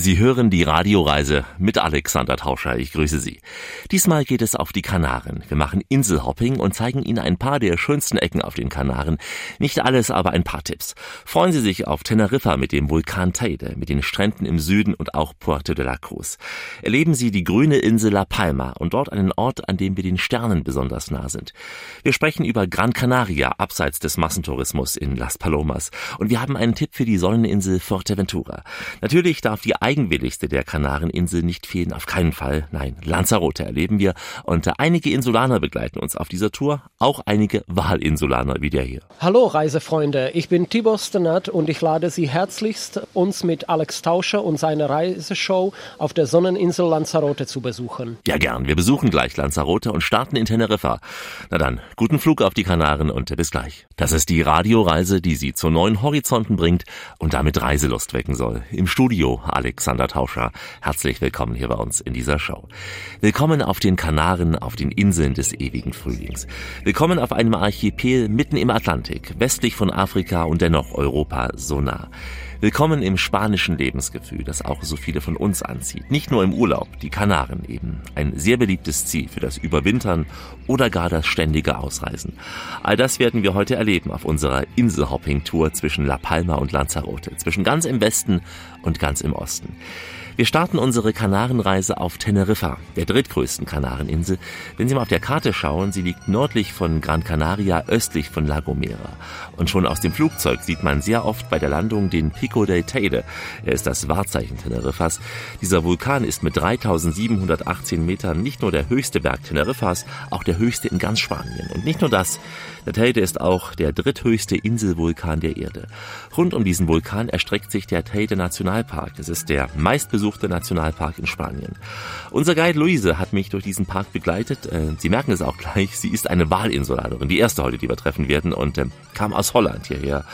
Sie hören die Radioreise mit Alexander Tauscher. Ich grüße Sie. Diesmal geht es auf die Kanaren. Wir machen Inselhopping und zeigen Ihnen ein paar der schönsten Ecken auf den Kanaren. Nicht alles, aber ein paar Tipps. Freuen Sie sich auf Teneriffa mit dem Vulkan Teide, mit den Stränden im Süden und auch Puerto de la Cruz. Erleben Sie die grüne Insel La Palma und dort einen Ort, an dem wir den Sternen besonders nah sind. Wir sprechen über Gran Canaria, abseits des Massentourismus in Las Palomas. Und wir haben einen Tipp für die Sonneninsel Fuerteventura. Natürlich darf die eigenwilligste der Kanareninsel nicht fehlen, auf keinen Fall. Nein, Lanzarote erleben wir und einige Insulaner begleiten uns auf dieser Tour, auch einige Wahlinsulaner wie der hier. Hallo Reisefreunde, ich bin Tibor Stenat und ich lade Sie herzlichst, uns mit Alex Tauscher und seiner Reiseshow auf der Sonneninsel Lanzarote zu besuchen. Ja gern, wir besuchen gleich Lanzarote und starten in Teneriffa. Na dann, guten Flug auf die Kanaren und bis gleich. Das ist die Radioreise, die Sie zu neuen Horizonten bringt und damit Reiselust wecken soll. Im Studio Alex Alexander Tauscher. Herzlich willkommen hier bei uns in dieser Show. Willkommen auf den Kanaren, auf den Inseln des ewigen Frühlings. Willkommen auf einem Archipel mitten im Atlantik, westlich von Afrika und dennoch Europa so nah. Willkommen im spanischen Lebensgefühl, das auch so viele von uns anzieht. Nicht nur im Urlaub, die Kanaren eben. Ein sehr beliebtes Ziel für das Überwintern oder gar das ständige Ausreisen. All das werden wir heute erleben auf unserer Inselhopping-Tour zwischen La Palma und Lanzarote, zwischen ganz im Westen und ganz im Osten. Wir starten unsere Kanarenreise auf Teneriffa, der drittgrößten Kanareninsel. Wenn Sie mal auf der Karte schauen, sie liegt nördlich von Gran Canaria, östlich von La Gomera. Und schon aus dem Flugzeug sieht man sehr oft bei der Landung den Pico del Teide. Er ist das Wahrzeichen Teneriffas. Dieser Vulkan ist mit 3718 Metern nicht nur der höchste Berg Teneriffas, auch der höchste in ganz Spanien. Und nicht nur das, der Teide ist auch der dritthöchste Inselvulkan der Erde. Rund um diesen Vulkan erstreckt sich der Teide Nationalpark. Es ist der meistbesuchte Nationalpark in Spanien. Unser Guide Luise hat mich durch diesen Park begleitet. Äh, Sie merken es auch gleich, sie ist eine Wahlinsulanerin, die erste heute, die wir treffen werden und ähm, kam aus Holland hierher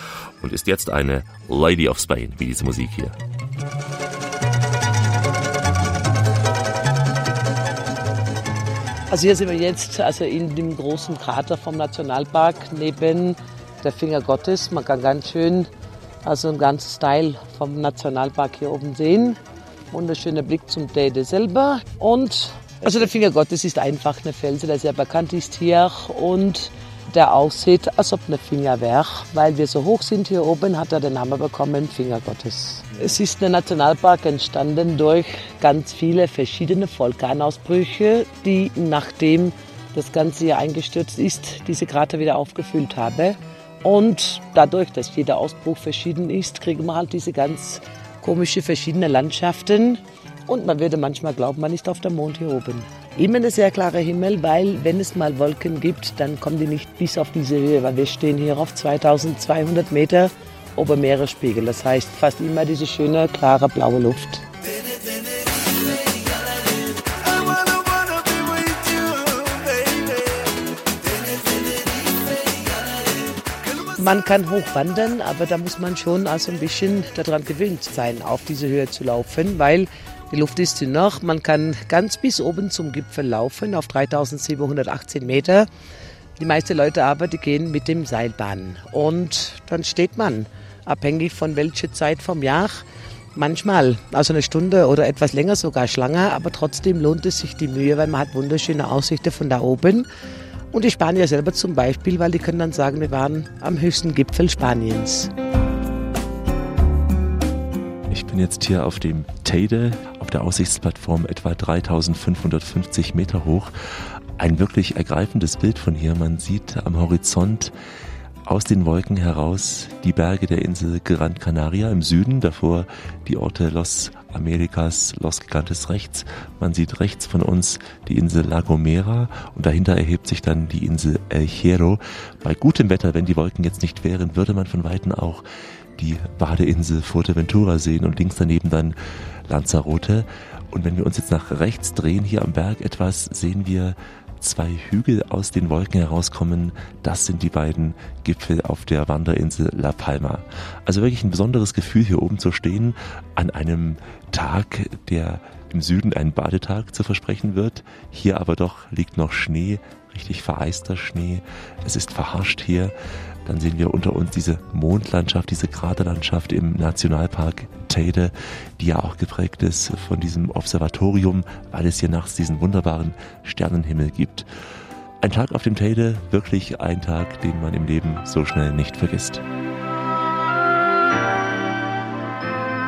und ist jetzt eine Lady of Spain, wie diese Musik hier. Also hier sind wir jetzt also in dem großen Krater vom Nationalpark neben der Finger Gottes. Man kann ganz schön also einen ganzen Style vom Nationalpark hier oben sehen. Wunderschöner Blick zum Teide selber. Und also der Finger Gottes ist einfach eine Felsen, der sehr bekannt ist hier und der aussieht, als ob eine Finger wäre. Weil wir so hoch sind hier oben, hat er den Namen bekommen, Finger Gottes. Es ist ein Nationalpark entstanden durch ganz viele verschiedene Vulkanausbrüche, die nachdem das Ganze hier eingestürzt ist, diese Krater wieder aufgefüllt haben. Und dadurch, dass jeder Ausbruch verschieden ist, kriegen wir halt diese ganz komische verschiedene Landschaften. Und man würde manchmal glauben, man ist auf dem Mond hier oben. Immer ein sehr klarer Himmel, weil wenn es mal Wolken gibt, dann kommen die nicht bis auf diese Höhe, weil wir stehen hier auf 2200 Meter ober Meeresspiegel. Das heißt fast immer diese schöne, klare, blaue Luft. Man kann hochwandern, aber da muss man schon also ein bisschen daran gewöhnt sein, auf diese Höhe zu laufen, weil die Luft ist noch. Man kann ganz bis oben zum Gipfel laufen, auf 3718 Meter. Die meisten Leute aber, die gehen mit dem Seilbahn. Und dann steht man, abhängig von welcher Zeit vom Jahr, manchmal, also eine Stunde oder etwas länger sogar Schlange, aber trotzdem lohnt es sich die Mühe, weil man hat wunderschöne Aussichten von da oben. Und die Spanier selber zum Beispiel, weil die können dann sagen, wir waren am höchsten Gipfel Spaniens. Ich bin jetzt hier auf dem Teide, auf der Aussichtsplattform etwa 3550 Meter hoch. Ein wirklich ergreifendes Bild von hier. Man sieht am Horizont aus den Wolken heraus die Berge der Insel Gran Canaria im Süden, davor die Orte Los Americas, Los Gigantes rechts. Man sieht rechts von uns die Insel La Gomera und dahinter erhebt sich dann die Insel El Hierro. Bei gutem Wetter, wenn die Wolken jetzt nicht wären, würde man von Weitem auch die Badeinsel Fuerteventura sehen und links daneben dann Lanzarote. Und wenn wir uns jetzt nach rechts drehen, hier am Berg etwas, sehen wir zwei Hügel aus den Wolken herauskommen. Das sind die beiden Gipfel auf der Wanderinsel La Palma. Also wirklich ein besonderes Gefühl, hier oben zu stehen, an einem Tag, der im Süden einen Badetag zu versprechen wird. Hier aber doch liegt noch Schnee, richtig vereister Schnee. Es ist verharscht hier. Dann sehen wir unter uns diese Mondlandschaft, diese Kraterlandschaft im Nationalpark Teide, die ja auch geprägt ist von diesem Observatorium, weil es hier nachts diesen wunderbaren Sternenhimmel gibt. Ein Tag auf dem Teide, wirklich ein Tag, den man im Leben so schnell nicht vergisst.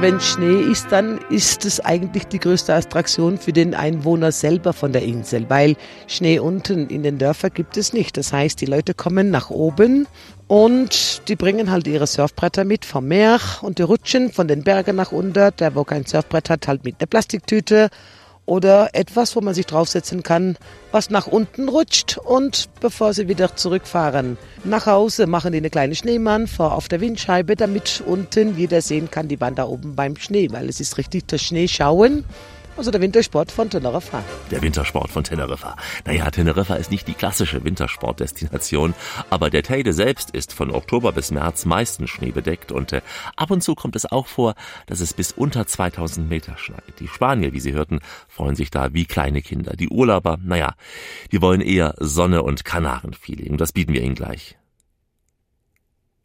Wenn Schnee ist, dann ist es eigentlich die größte Attraktion für den Einwohner selber von der Insel, weil Schnee unten in den Dörfern gibt es nicht. Das heißt, die Leute kommen nach oben und die bringen halt ihre Surfbretter mit vom Meer und die rutschen von den Bergen nach unten. Der, wo kein Surfbrett hat, halt mit einer Plastiktüte oder etwas, wo man sich draufsetzen kann, was nach unten rutscht und bevor sie wieder zurückfahren. Nach Hause, machen die eine kleine Schneemann vor auf der Windscheibe, damit unten jeder sehen kann, die waren da oben beim Schnee, weil es ist richtig das Schneeschauen also der Wintersport von Teneriffa. Der Wintersport von Teneriffa. Naja, Teneriffa ist nicht die klassische Wintersportdestination, aber der Teide selbst ist von Oktober bis März meistens schneebedeckt und äh, ab und zu kommt es auch vor, dass es bis unter 2000 Meter schneit. Die Spanier, wie Sie hörten, freuen sich da wie kleine Kinder. Die Urlauber, naja, die wollen eher Sonne und Kanarenfeeling. Das bieten wir ihnen gleich.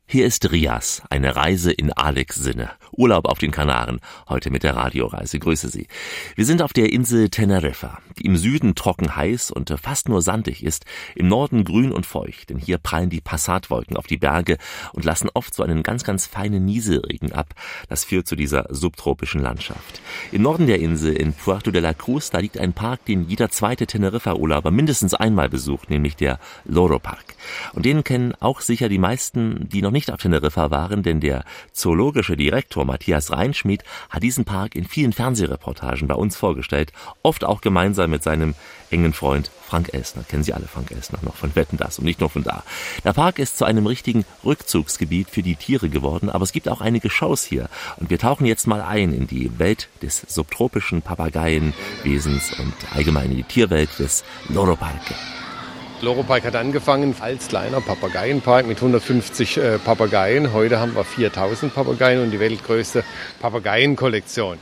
Hier ist Rias, eine Reise in Alex Sinne. Urlaub auf den Kanaren, heute mit der Radioreise. Grüße Sie. Wir sind auf der Insel Teneriffa, die im Süden trocken heiß und fast nur sandig ist, im Norden grün und feucht, denn hier prallen die Passatwolken auf die Berge und lassen oft so einen ganz, ganz feinen Nieselregen ab. Das führt zu dieser subtropischen Landschaft. Im Norden der Insel, in Puerto de la Cruz, da liegt ein Park, den jeder zweite Teneriffa-Urlauber mindestens einmal besucht, nämlich der Loro Park. Und den kennen auch sicher die meisten, die noch nicht auf Teneriffa waren, denn der zoologische Direktor Matthias Reinschmidt hat diesen Park in vielen Fernsehreportagen bei uns vorgestellt, oft auch gemeinsam mit seinem engen Freund Frank Elsner. Kennen Sie alle Frank Elsner noch von Wetten das und nicht nur von da. Der Park ist zu einem richtigen Rückzugsgebiet für die Tiere geworden, aber es gibt auch einige Shows hier und wir tauchen jetzt mal ein in die Welt des subtropischen Papageienwesens und allgemein in die Tierwelt des Loro Parque. Loro-Park hat angefangen als kleiner Papageienpark mit 150 äh, Papageien. Heute haben wir 4000 Papageien und die weltgrößte Papageienkollektion.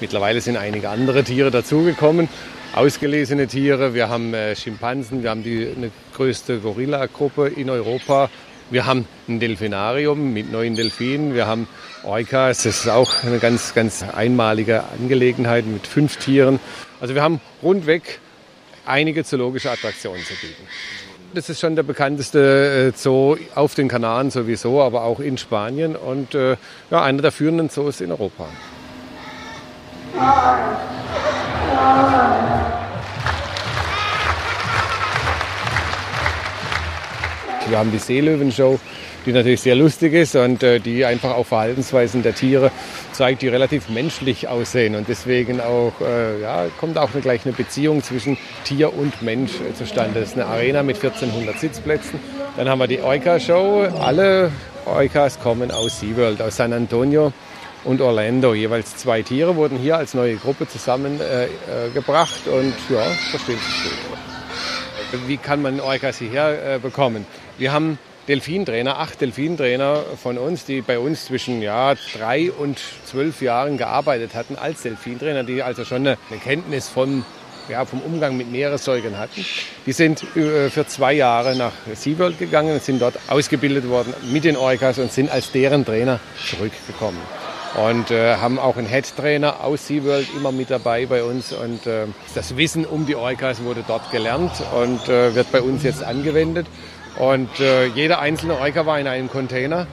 Mittlerweile sind einige andere Tiere dazugekommen, ausgelesene Tiere. Wir haben äh, Schimpansen, wir haben die eine größte Gorilla-Gruppe in Europa. Wir haben ein Delfinarium mit neun Delfinen. Wir haben Orcas, das ist auch eine ganz, ganz einmalige Angelegenheit mit fünf Tieren. Also wir haben rundweg einige zoologische Attraktionen zu bieten. Das ist schon der bekannteste äh, Zoo auf den Kanaren sowieso, aber auch in Spanien und äh, ja, einer der führenden Zoos in Europa. Wir haben die Seelöwen-Show, die natürlich sehr lustig ist und äh, die einfach auch Verhaltensweisen der Tiere zeigt, die relativ menschlich aussehen. Und deswegen auch, äh, ja, kommt auch eine, gleich eine Beziehung zwischen Tier und Mensch zustande. Das ist eine Arena mit 1400 Sitzplätzen. Dann haben wir die Orca-Show. Alle Orcas kommen aus SeaWorld, aus San Antonio und Orlando. Jeweils zwei Tiere wurden hier als neue Gruppe zusammengebracht äh, äh und ja, verstehen sich gut. Wie kann man Orcas hierher äh, bekommen? Wir haben Delfintrainer, acht Delfintrainer von uns, die bei uns zwischen ja, drei und zwölf Jahren gearbeitet hatten als Delfintrainer, die also schon eine, eine Kenntnis vom, ja, vom Umgang mit Meeressäugern hatten. Die sind äh, für zwei Jahre nach SeaWorld gegangen sind dort ausgebildet worden mit den Orcas und sind als deren Trainer zurückgekommen. Und äh, haben auch einen Head-Trainer aus SeaWorld immer mit dabei bei uns. Und äh, das Wissen um die Orcas wurde dort gelernt und äh, wird bei uns jetzt angewendet. Und äh, jeder einzelne Euka war in einem Container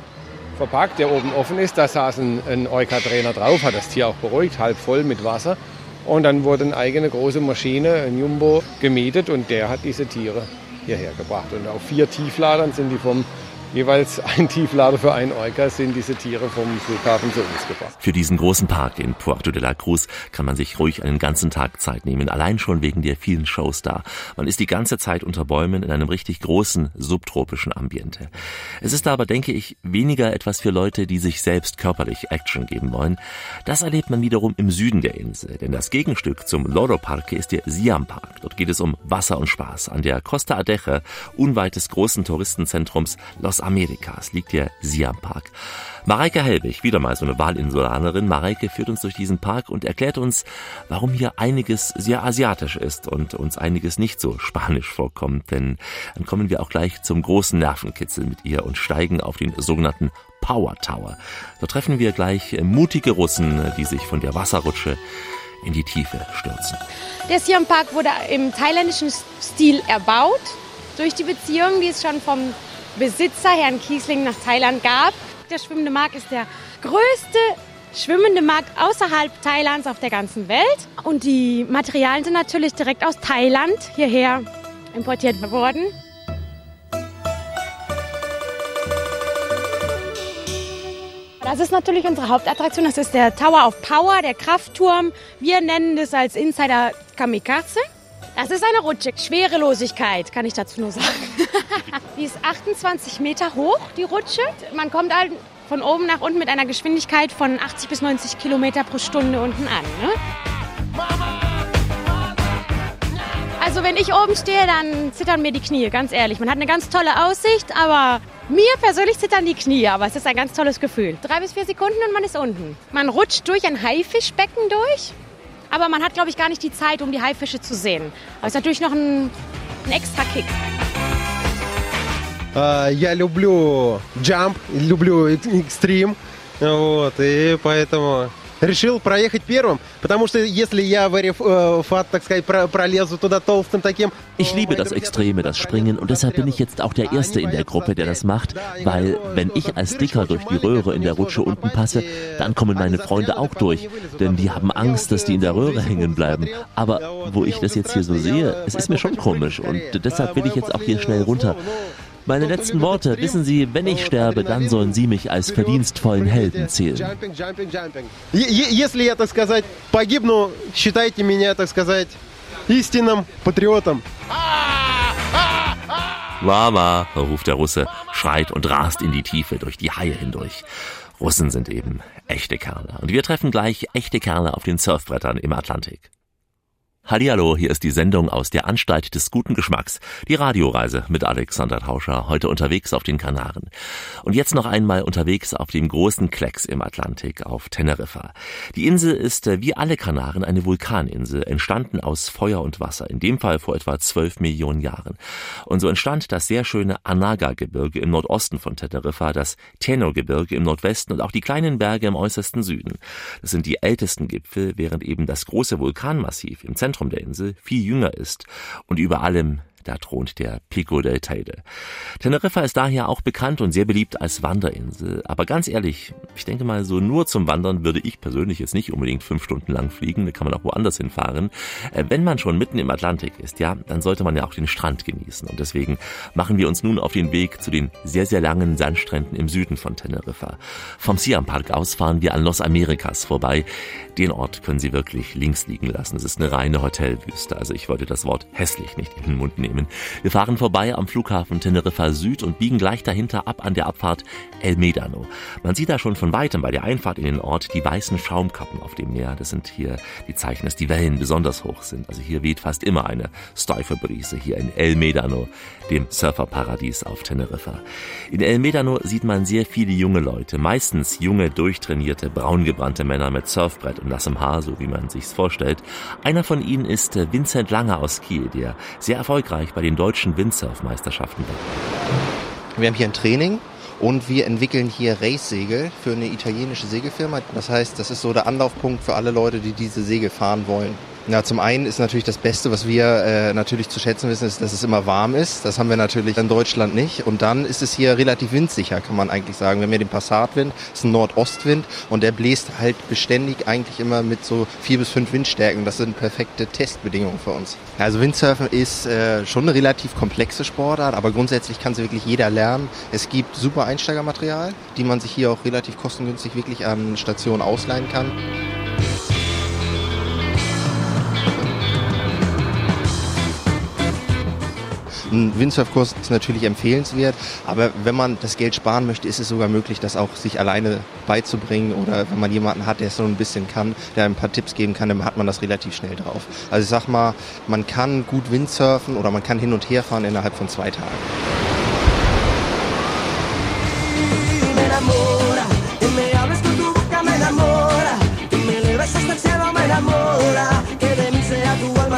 verpackt, der oben offen ist. Da saß ein, ein Euka-Trainer drauf, hat das Tier auch beruhigt, halb voll mit Wasser. Und dann wurde eine eigene große Maschine, ein Jumbo, gemietet und der hat diese Tiere hierher gebracht. Und auf vier Tiefladern sind die vom jeweils ein Tieflader für einen Orca sind diese Tiere vom Flughafen zu uns gebracht. Für diesen großen Park in Puerto de la Cruz kann man sich ruhig einen ganzen Tag Zeit nehmen, allein schon wegen der vielen Shows da. Man ist die ganze Zeit unter Bäumen in einem richtig großen subtropischen Ambiente. Es ist aber, denke ich, weniger etwas für Leute, die sich selbst körperlich Action geben wollen. Das erlebt man wiederum im Süden der Insel, denn das Gegenstück zum Loro Parque ist der Siam Park. Dort geht es um Wasser und Spaß. An der Costa Adeje, unweit des großen Touristenzentrums Los Amerikas liegt der Siam Park. Mareike Helbig, wieder mal so eine Wahlinsulanerin. Mareike führt uns durch diesen Park und erklärt uns, warum hier einiges sehr asiatisch ist und uns einiges nicht so spanisch vorkommt. Denn dann kommen wir auch gleich zum großen Nervenkitzel mit ihr und steigen auf den sogenannten Power Tower. Da treffen wir gleich mutige Russen, die sich von der Wasserrutsche in die Tiefe stürzen. Der Siam Park wurde im thailändischen Stil erbaut durch die Beziehung, die es schon vom Besitzer Herrn Kiesling nach Thailand gab. Der schwimmende Markt ist der größte schwimmende Markt außerhalb Thailands auf der ganzen Welt. Und die Materialien sind natürlich direkt aus Thailand hierher importiert worden. Das ist natürlich unsere Hauptattraktion. Das ist der Tower of Power, der Kraftturm. Wir nennen das als Insider Kamikaze. Das ist eine Rutsche. Schwerelosigkeit, kann ich dazu nur sagen. die ist 28 Meter hoch, die Rutsche. Man kommt halt von oben nach unten mit einer Geschwindigkeit von 80 bis 90 Kilometer pro Stunde unten an. Ne? Also wenn ich oben stehe, dann zittern mir die Knie, ganz ehrlich. Man hat eine ganz tolle Aussicht, aber mir persönlich zittern die Knie, aber es ist ein ganz tolles Gefühl. Drei bis vier Sekunden und man ist unten. Man rutscht durch ein Haifischbecken durch, aber man hat, glaube ich, gar nicht die Zeit, um die Haifische zu sehen. Aber es ist natürlich noch ein, ein extra Kick. Я люблю jump, люблю экстрим, вот, и поэтому решил проехать первым, потому что если я в Арифат, так сказать, пролезу туда толстым таким... Ich liebe das Extreme, das Springen und deshalb bin ich jetzt auch der Erste in der Gruppe, der das macht, weil wenn ich als Dicker durch die Röhre in der Rutsche unten passe, dann kommen meine Freunde auch durch, denn die haben Angst, dass die in der Röhre hängen bleiben. Aber wo ich das jetzt hier so sehe, es ist mir schon komisch und deshalb will ich jetzt auch hier schnell runter. Meine letzten Worte, wissen Sie, wenn ich sterbe, dann sollen Sie mich als verdienstvollen Helden zählen. Если я, так сказать, погибну, считайте меня, так сказать, истинным патриотом. Mama, ruft der Russe, schreit und rast in die Tiefe durch die Haie hindurch. Russen sind eben echte Kerle. Und wir treffen gleich echte Kerle auf den Surfbrettern im Atlantik. Hallihallo, hier ist die Sendung aus der Anstalt des guten Geschmacks. Die Radioreise mit Alexander Tauscher, heute unterwegs auf den Kanaren. Und jetzt noch einmal unterwegs auf dem großen Klecks im Atlantik, auf Teneriffa. Die Insel ist äh, wie alle Kanaren eine Vulkaninsel, entstanden aus Feuer und Wasser, in dem Fall vor etwa zwölf Millionen Jahren. Und so entstand das sehr schöne Anaga-Gebirge im Nordosten von Teneriffa, das Teno-Gebirge im Nordwesten und auch die kleinen Berge im äußersten Süden. Das sind die ältesten Gipfel, während eben das große Vulkanmassiv im Zentrum Zentrum der Insel viel jünger ist und über allem da thront der Pico del Teide. Teneriffa ist daher auch bekannt und sehr beliebt als Wanderinsel. Aber ganz ehrlich, ich denke mal, so nur zum Wandern würde ich persönlich jetzt nicht unbedingt fünf Stunden lang fliegen. Da kann man auch woanders hinfahren. Äh, wenn man schon mitten im Atlantik ist, ja, dann sollte man ja auch den Strand genießen. Und deswegen machen wir uns nun auf den Weg zu den sehr, sehr langen Sandstränden im Süden von Teneriffa. Vom Siam Park aus fahren wir an Los Americas vorbei. Den Ort können Sie wirklich links liegen lassen. Es ist eine reine Hotelwüste. Also ich wollte das Wort hässlich nicht in den Mund nehmen nehmen. Wir fahren vorbei am Flughafen Teneriffa Süd und biegen gleich dahinter ab an der Abfahrt El Medano. Man sieht da schon von weitem bei der Einfahrt in den Ort die weißen Schaumkappen auf dem Meer. Das sind hier die Zeichen, dass die Wellen besonders hoch sind. Also hier weht fast immer eine steife hier in El Medano, dem Surferparadies auf Teneriffa. In El Medano sieht man sehr viele junge Leute, meistens junge, durchtrainierte, braungebrannte Männer mit Surfbrett und nassem Haar, so wie man sich's vorstellt. Einer von ihnen ist Vincent Lange aus Kiel, der sehr erfolgreich erfolgreich bei den deutschen Windsurf-Meisterschaften war. Wir haben hier ein Training und wir entwickeln hier Race-Segel für eine italienische Segelfirma. Das heißt, das ist so der Anlaufpunkt für alle Leute, die diese Segel fahren wollen. Ja, zum einen ist natürlich das Beste, was wir äh, natürlich zu schätzen wissen, ist, dass es immer warm ist. Das haben wir natürlich in Deutschland nicht. Und dann ist es hier relativ windsicher, kann man eigentlich sagen. Wir haben hier den Passatwind, das ist ein Nordostwind und der bläst halt beständig eigentlich immer mit so vier bis fünf Windstärken. Das sind perfekte Testbedingungen für uns. Also Windsurfen ist äh, schon eine relativ komplexe Sportart, aber grundsätzlich kann sie wirklich jeder lernen. Es gibt super Einsteigermaterial, die man sich hier auch relativ kostengünstig wirklich an Stationen ausleihen kann. Ein Windsurfkurs ist natürlich empfehlenswert, aber wenn man das Geld sparen möchte, ist es sogar möglich, das auch sich alleine beizubringen oder wenn man jemanden hat, der es so ein bisschen kann, der ein paar Tipps geben kann, dann hat man das relativ schnell drauf. Also ich sag mal, man kann gut Windsurfen oder man kann hin und her fahren innerhalb von zwei Tagen.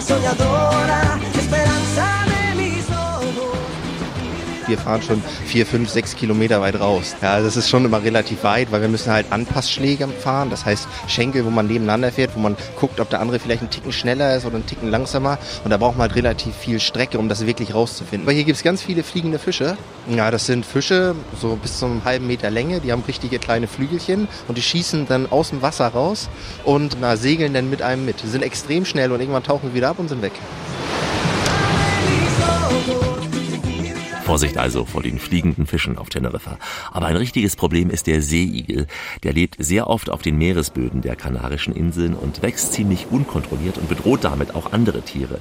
soñadora, wir fahren schon vier, fünf, sechs Kilometer weit raus. Ja, das ist schon immer relativ weit, weil wir müssen halt Anpassschläge fahren. Das heißt Schenkel, wo man nebeneinander fährt, wo man guckt, ob der andere vielleicht einen Ticken schneller ist oder einen Ticken langsamer. Und da braucht man halt relativ viel Strecke, um das wirklich rauszufinden. Aber hier gibt es ganz viele fliegende Fische. Ja, das sind Fische so bis zu einem halben Meter Länge. Die haben richtige kleine Flügelchen und die schießen dann aus dem Wasser raus und na, segeln dann mit einem mit. Die sind extrem schnell und irgendwann tauchen wir wieder ab und sind weg. Vorsicht also vor den fliegenden Fischen auf Teneriffa. Aber ein richtiges Problem ist der Seeigel. Der lebt sehr oft auf den Meeresböden der Kanarischen Inseln und wächst ziemlich unkontrolliert und bedroht damit auch andere Tiere.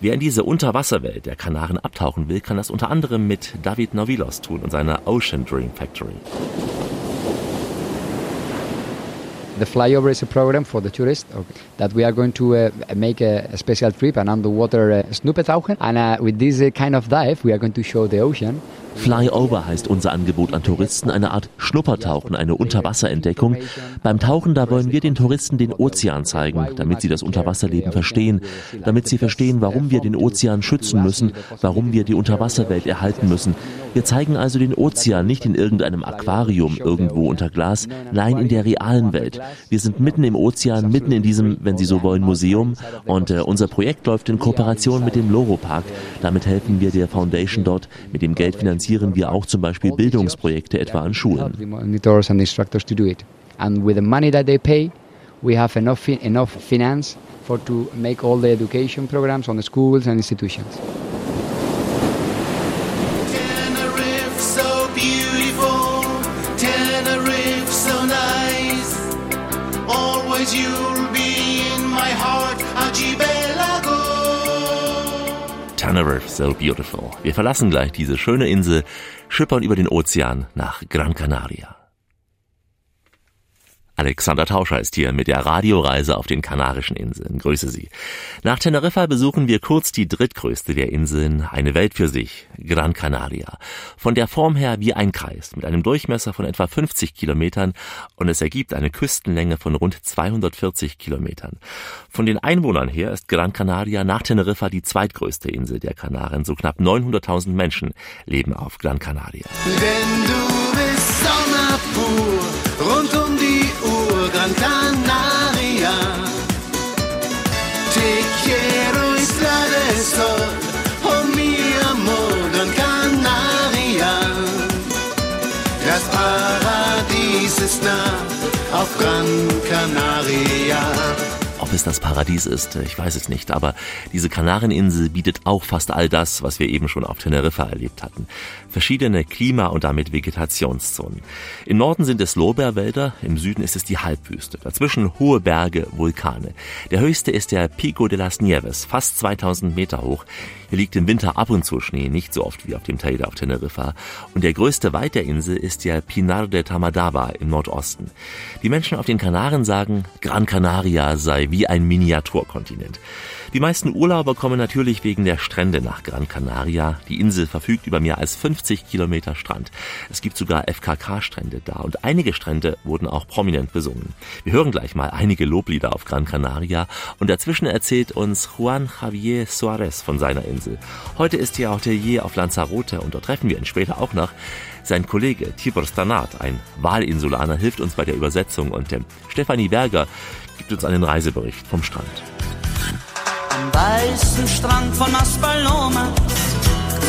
Wer in diese Unterwasserwelt der Kanaren abtauchen will, kann das unter anderem mit David Novilos tun und seiner Ocean Dream Factory. The flyover is a program for the tourists okay, that we are going to uh, make a, a, special trip, an underwater uh, Snoopetauchen. And uh, with this uh, kind of dive, we are going to show the ocean. Flyover heißt unser Angebot an Touristen, eine Art Schnuppertauchen, eine Unterwasserentdeckung. Beim Tauchen, da wollen wir den Touristen den Ozean zeigen, damit sie das Unterwasserleben verstehen, damit sie verstehen, warum wir den Ozean schützen müssen, warum wir die Unterwasserwelt erhalten müssen. Wir zeigen also den Ozean nicht in irgendeinem Aquarium irgendwo unter Glas, nein, in der realen Welt. Wir sind mitten im Ozean, mitten in diesem, wenn Sie so wollen, Museum und äh, unser Projekt läuft in Kooperation mit dem Loro Park. Damit helfen wir der Foundation dort, mit dem Geld finanzieren finanzieren wir auch zum Beispiel Bildungsprojekte etwa an Schulen. And with the money that they pay, we have enough, enough finance for to make all the education programs on the schools and institutions. Tenerife Tenerife, so beautiful. Wir verlassen gleich diese schöne Insel, schippern über den Ozean nach Gran Canaria. Alexander Tauscher ist hier mit der Radioreise auf den Kanarischen Inseln. Grüße Sie. Nach Teneriffa besuchen wir kurz die drittgrößte der Inseln, eine Welt für sich, Gran Canaria. Von der Form her wie ein Kreis, mit einem Durchmesser von etwa 50 Kilometern und es ergibt eine Küstenlänge von rund 240 Kilometern. Von den Einwohnern her ist Gran Canaria nach Teneriffa die zweitgrößte Insel der Kanaren. So knapp 900.000 Menschen leben auf Gran Canaria. Denn du bist Canaria. Te quiero isla del sol, oh mi amor, Gran Canaria. Das Paradies ist nah auf Gran Canaria. Ob es das Paradies ist, ich weiß es nicht, aber diese Kanareninsel bietet auch fast all das, was wir eben schon auf Teneriffa erlebt hatten. Verschiedene Klima- und damit Vegetationszonen. Im Norden sind es Lorbeerwälder, im Süden ist es die Halbwüste. Dazwischen hohe Berge, Vulkane. Der höchste ist der Pico de las Nieves, fast 2000 Meter hoch. Hier liegt im Winter ab und zu Schnee, nicht so oft wie auf dem Teide auf Teneriffa. Und der größte Wald der Insel ist der Pinar de Tamadaba im Nordosten. Die Menschen auf den Kanaren sagen, Gran Canaria sei wie ein Miniaturkontinent. Die meisten Urlauber kommen natürlich wegen der Strände nach Gran Canaria. Die Insel verfügt über mehr als 50 Kilometer Strand. Es gibt sogar FKK-Strände da und einige Strände wurden auch prominent besungen. Wir hören gleich mal einige Loblieder auf Gran Canaria und dazwischen erzählt uns Juan Javier Suarez von seiner Insel. Heute ist er Hotelier auf Lanzarote und dort treffen wir ihn später auch noch. Sein Kollege Tibor Stanat, ein Wahlinsulaner, hilft uns bei der Übersetzung und Stefanie Berger gibt uns einen Reisebericht vom Strand. Am weißen Strand von Aspalomas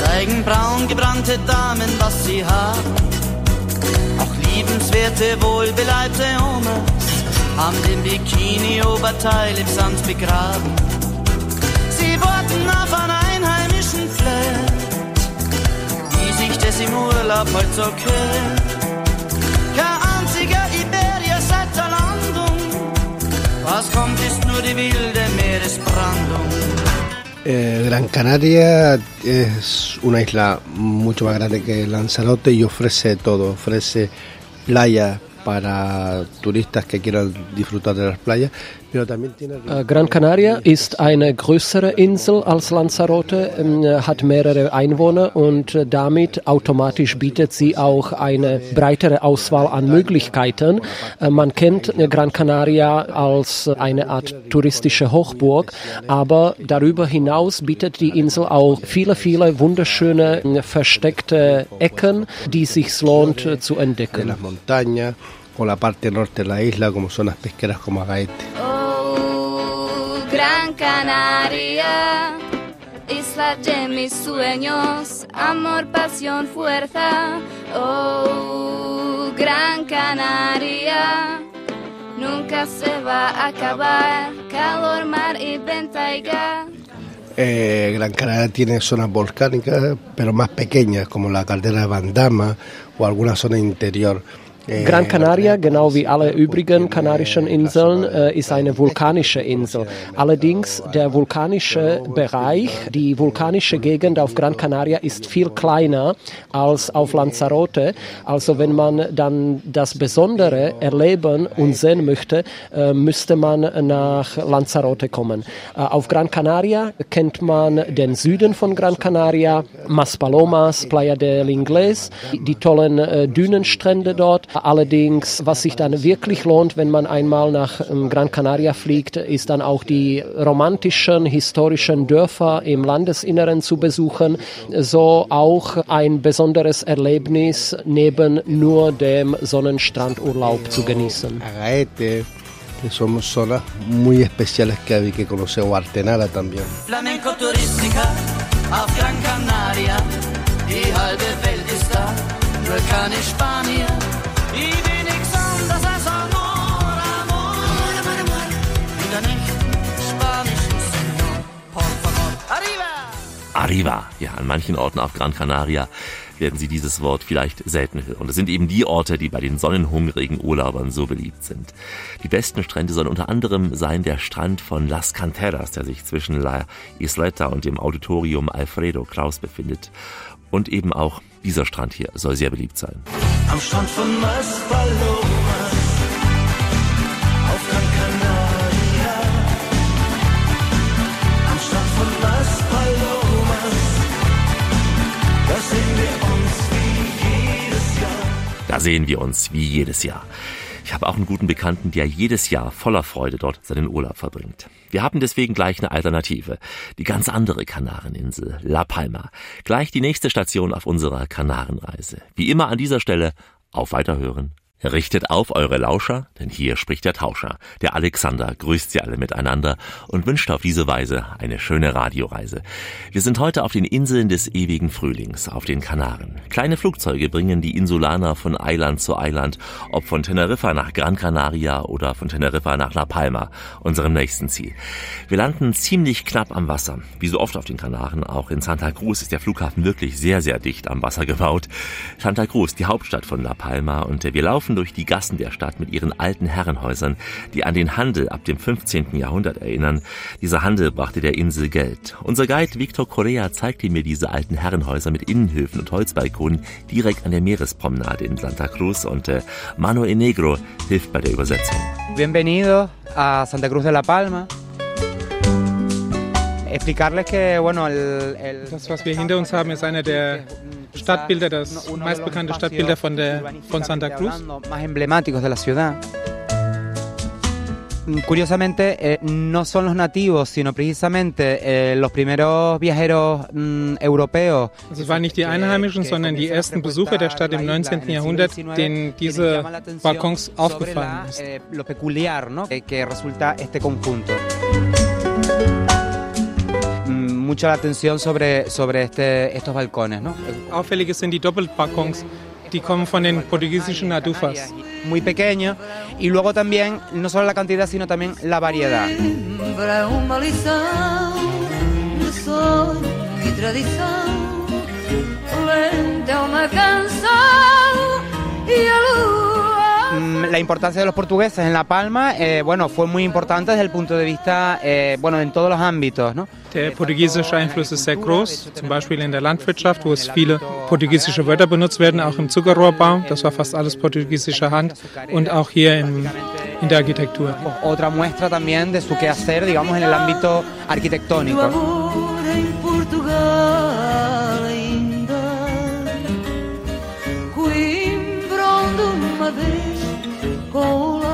zeigen braun gebrannte Damen, was sie haben. Auch liebenswerte, wohlbeleibte Omas haben den Bikini-Oberteil im Sand begraben. Sie warten auf einen einheimischen Flirt, wie sich das im Urlaub heute so gehört. Eh, Gran Canaria es una isla mucho más grande que Lanzarote y ofrece todo, ofrece playa para turistas que quieran disfrutar de las playas Gran Canaria ist eine größere Insel als Lanzarote, ähm, hat mehrere Einwohner und äh, damit automatisch bietet sie auch eine breitere Auswahl an Möglichkeiten. Äh, man kennt Gran Canaria als eine Art touristische Hochburg, aber darüber hinaus bietet die Insel auch viele, viele wunderschöne versteckte Ecken, die sich lohnt zu entdecken. o la parte norte de la isla, como zonas pesqueras como Agaete. Gran Canaria, isla de mis sueños, amor, pasión, fuerza. Oh, Gran Canaria, nunca se va a acabar, calor, mar y ventaiga. Eh, Gran Canaria tiene zonas volcánicas, pero más pequeñas, como la caldera de Bandama o alguna zona interior. Gran Canaria, genau wie alle übrigen kanarischen Inseln, äh, ist eine vulkanische Insel. Allerdings der vulkanische Bereich, die vulkanische Gegend auf Gran Canaria ist viel kleiner als auf Lanzarote. Also wenn man dann das Besondere erleben und sehen möchte, äh, müsste man nach Lanzarote kommen. Äh, auf Gran Canaria kennt man den Süden von Gran Canaria, Maspalomas, Playa del Inglés, die tollen Dünenstrände dort. Allerdings, was sich dann wirklich lohnt, wenn man einmal nach ähm, Gran Canaria fliegt, ist dann auch die romantischen, historischen Dörfer im Landesinneren zu besuchen. So auch ein besonderes Erlebnis neben nur dem Sonnenstrandurlaub zu genießen. Agaete, que son zonas muy especiales que hay que conocer, o Artenara también. Flamenco turística auf Gran Canaria, die halbe Welt ist da, nur kann ich Arriba. Ja, an manchen Orten auf Gran Canaria werden Sie dieses Wort vielleicht selten hören. Es sind eben die Orte, die bei den sonnenhungrigen Urlaubern so beliebt sind. Die besten Strände sollen unter anderem sein der Strand von Las Canteras, der sich zwischen La Isleta und dem Auditorium Alfredo Kraus befindet. Und eben auch dieser Strand hier soll sehr beliebt sein. Am Strand von Las sehen wir uns wie jedes Jahr. Ich habe auch einen guten Bekannten, der jedes Jahr voller Freude dort seinen Urlaub verbringt. Wir haben deswegen gleich eine Alternative. Die ganz andere Kanareninsel, La Palma. Gleich die nächste Station auf unserer Kanarenreise. Wie immer an dieser Stelle auf Weiterhören. Richtet auf eure Lauscher, denn hier spricht der Tauscher. Der Alexander grüßt sie alle miteinander und wünscht auf diese Weise eine schöne Radioreise. Wir sind heute auf den Inseln des ewigen Frühlings, auf den Kanaren. Kleine Flugzeuge bringen die Insulaner von Eiland zu Eiland, ob von Teneriffa nach Gran Canaria oder von Teneriffa nach La Palma, unserem nächsten Ziel. Wir landen ziemlich knapp am Wasser. Wie so oft auf den Kanaren, auch in Santa Cruz ist der Flughafen wirklich sehr, sehr dicht am Wasser gebaut. Santa Cruz, die Hauptstadt von La Palma und wir laufen durch die Gassen der Stadt mit ihren alten Herrenhäusern, die an den Handel ab dem 15. Jahrhundert erinnern. Dieser Handel brachte der Insel Geld. Unser Guide Victor Correa zeigte mir diese alten Herrenhäuser mit Innenhöfen und Holzbalkonen direkt an der Meerespromenade in Santa Cruz und äh, Mano Negro hilft bei der Übersetzung. Bienvenido a Santa Cruz de la Palma. Das, was wir hinter uns haben, ist einer der Stadtbilder, das meistbekannte Stadtbilder von, der, von Santa Cruz. más emblemáticos de la ciudad. Curiosamente, eh, no son los nativos, sino precisamente eh, los primeros viajeros mm, europeos. Also es waren nicht die Einheimischen, sondern die ersten Besucher der Stadt im 19. Jahrhundert, denen diese Balkons aufgefallen ist. Eh, lo peculiar, ¿no? Que, que resulta este conjunto. Mucha la atención sobre, sobre este, estos balcones, ¿no? Auffällig sind die Doppelbalkons, die kommen von den portugiesischen Adufas. Muy pequeño. Y luego también, no solo la cantidad, sino también la variedad. Tradição, lenta uma canção e a lua. Mm, La importancia de los portugueses en La Palma, eh, bueno, fue muy importante desde el punto de vista, eh, bueno, en todos los ámbitos, ¿no? Der portugiesische Einfluss ist sehr groß, zum Beispiel in der Landwirtschaft, wo es viele portugiesische Wörter benutzt werden, auch im Zuckerrohrbau, das war fast alles portugiesischer Hand und auch hier im in der Architektur. Otra muestra también de su quehacer, digamos, en el ámbito arquitectónico. Oh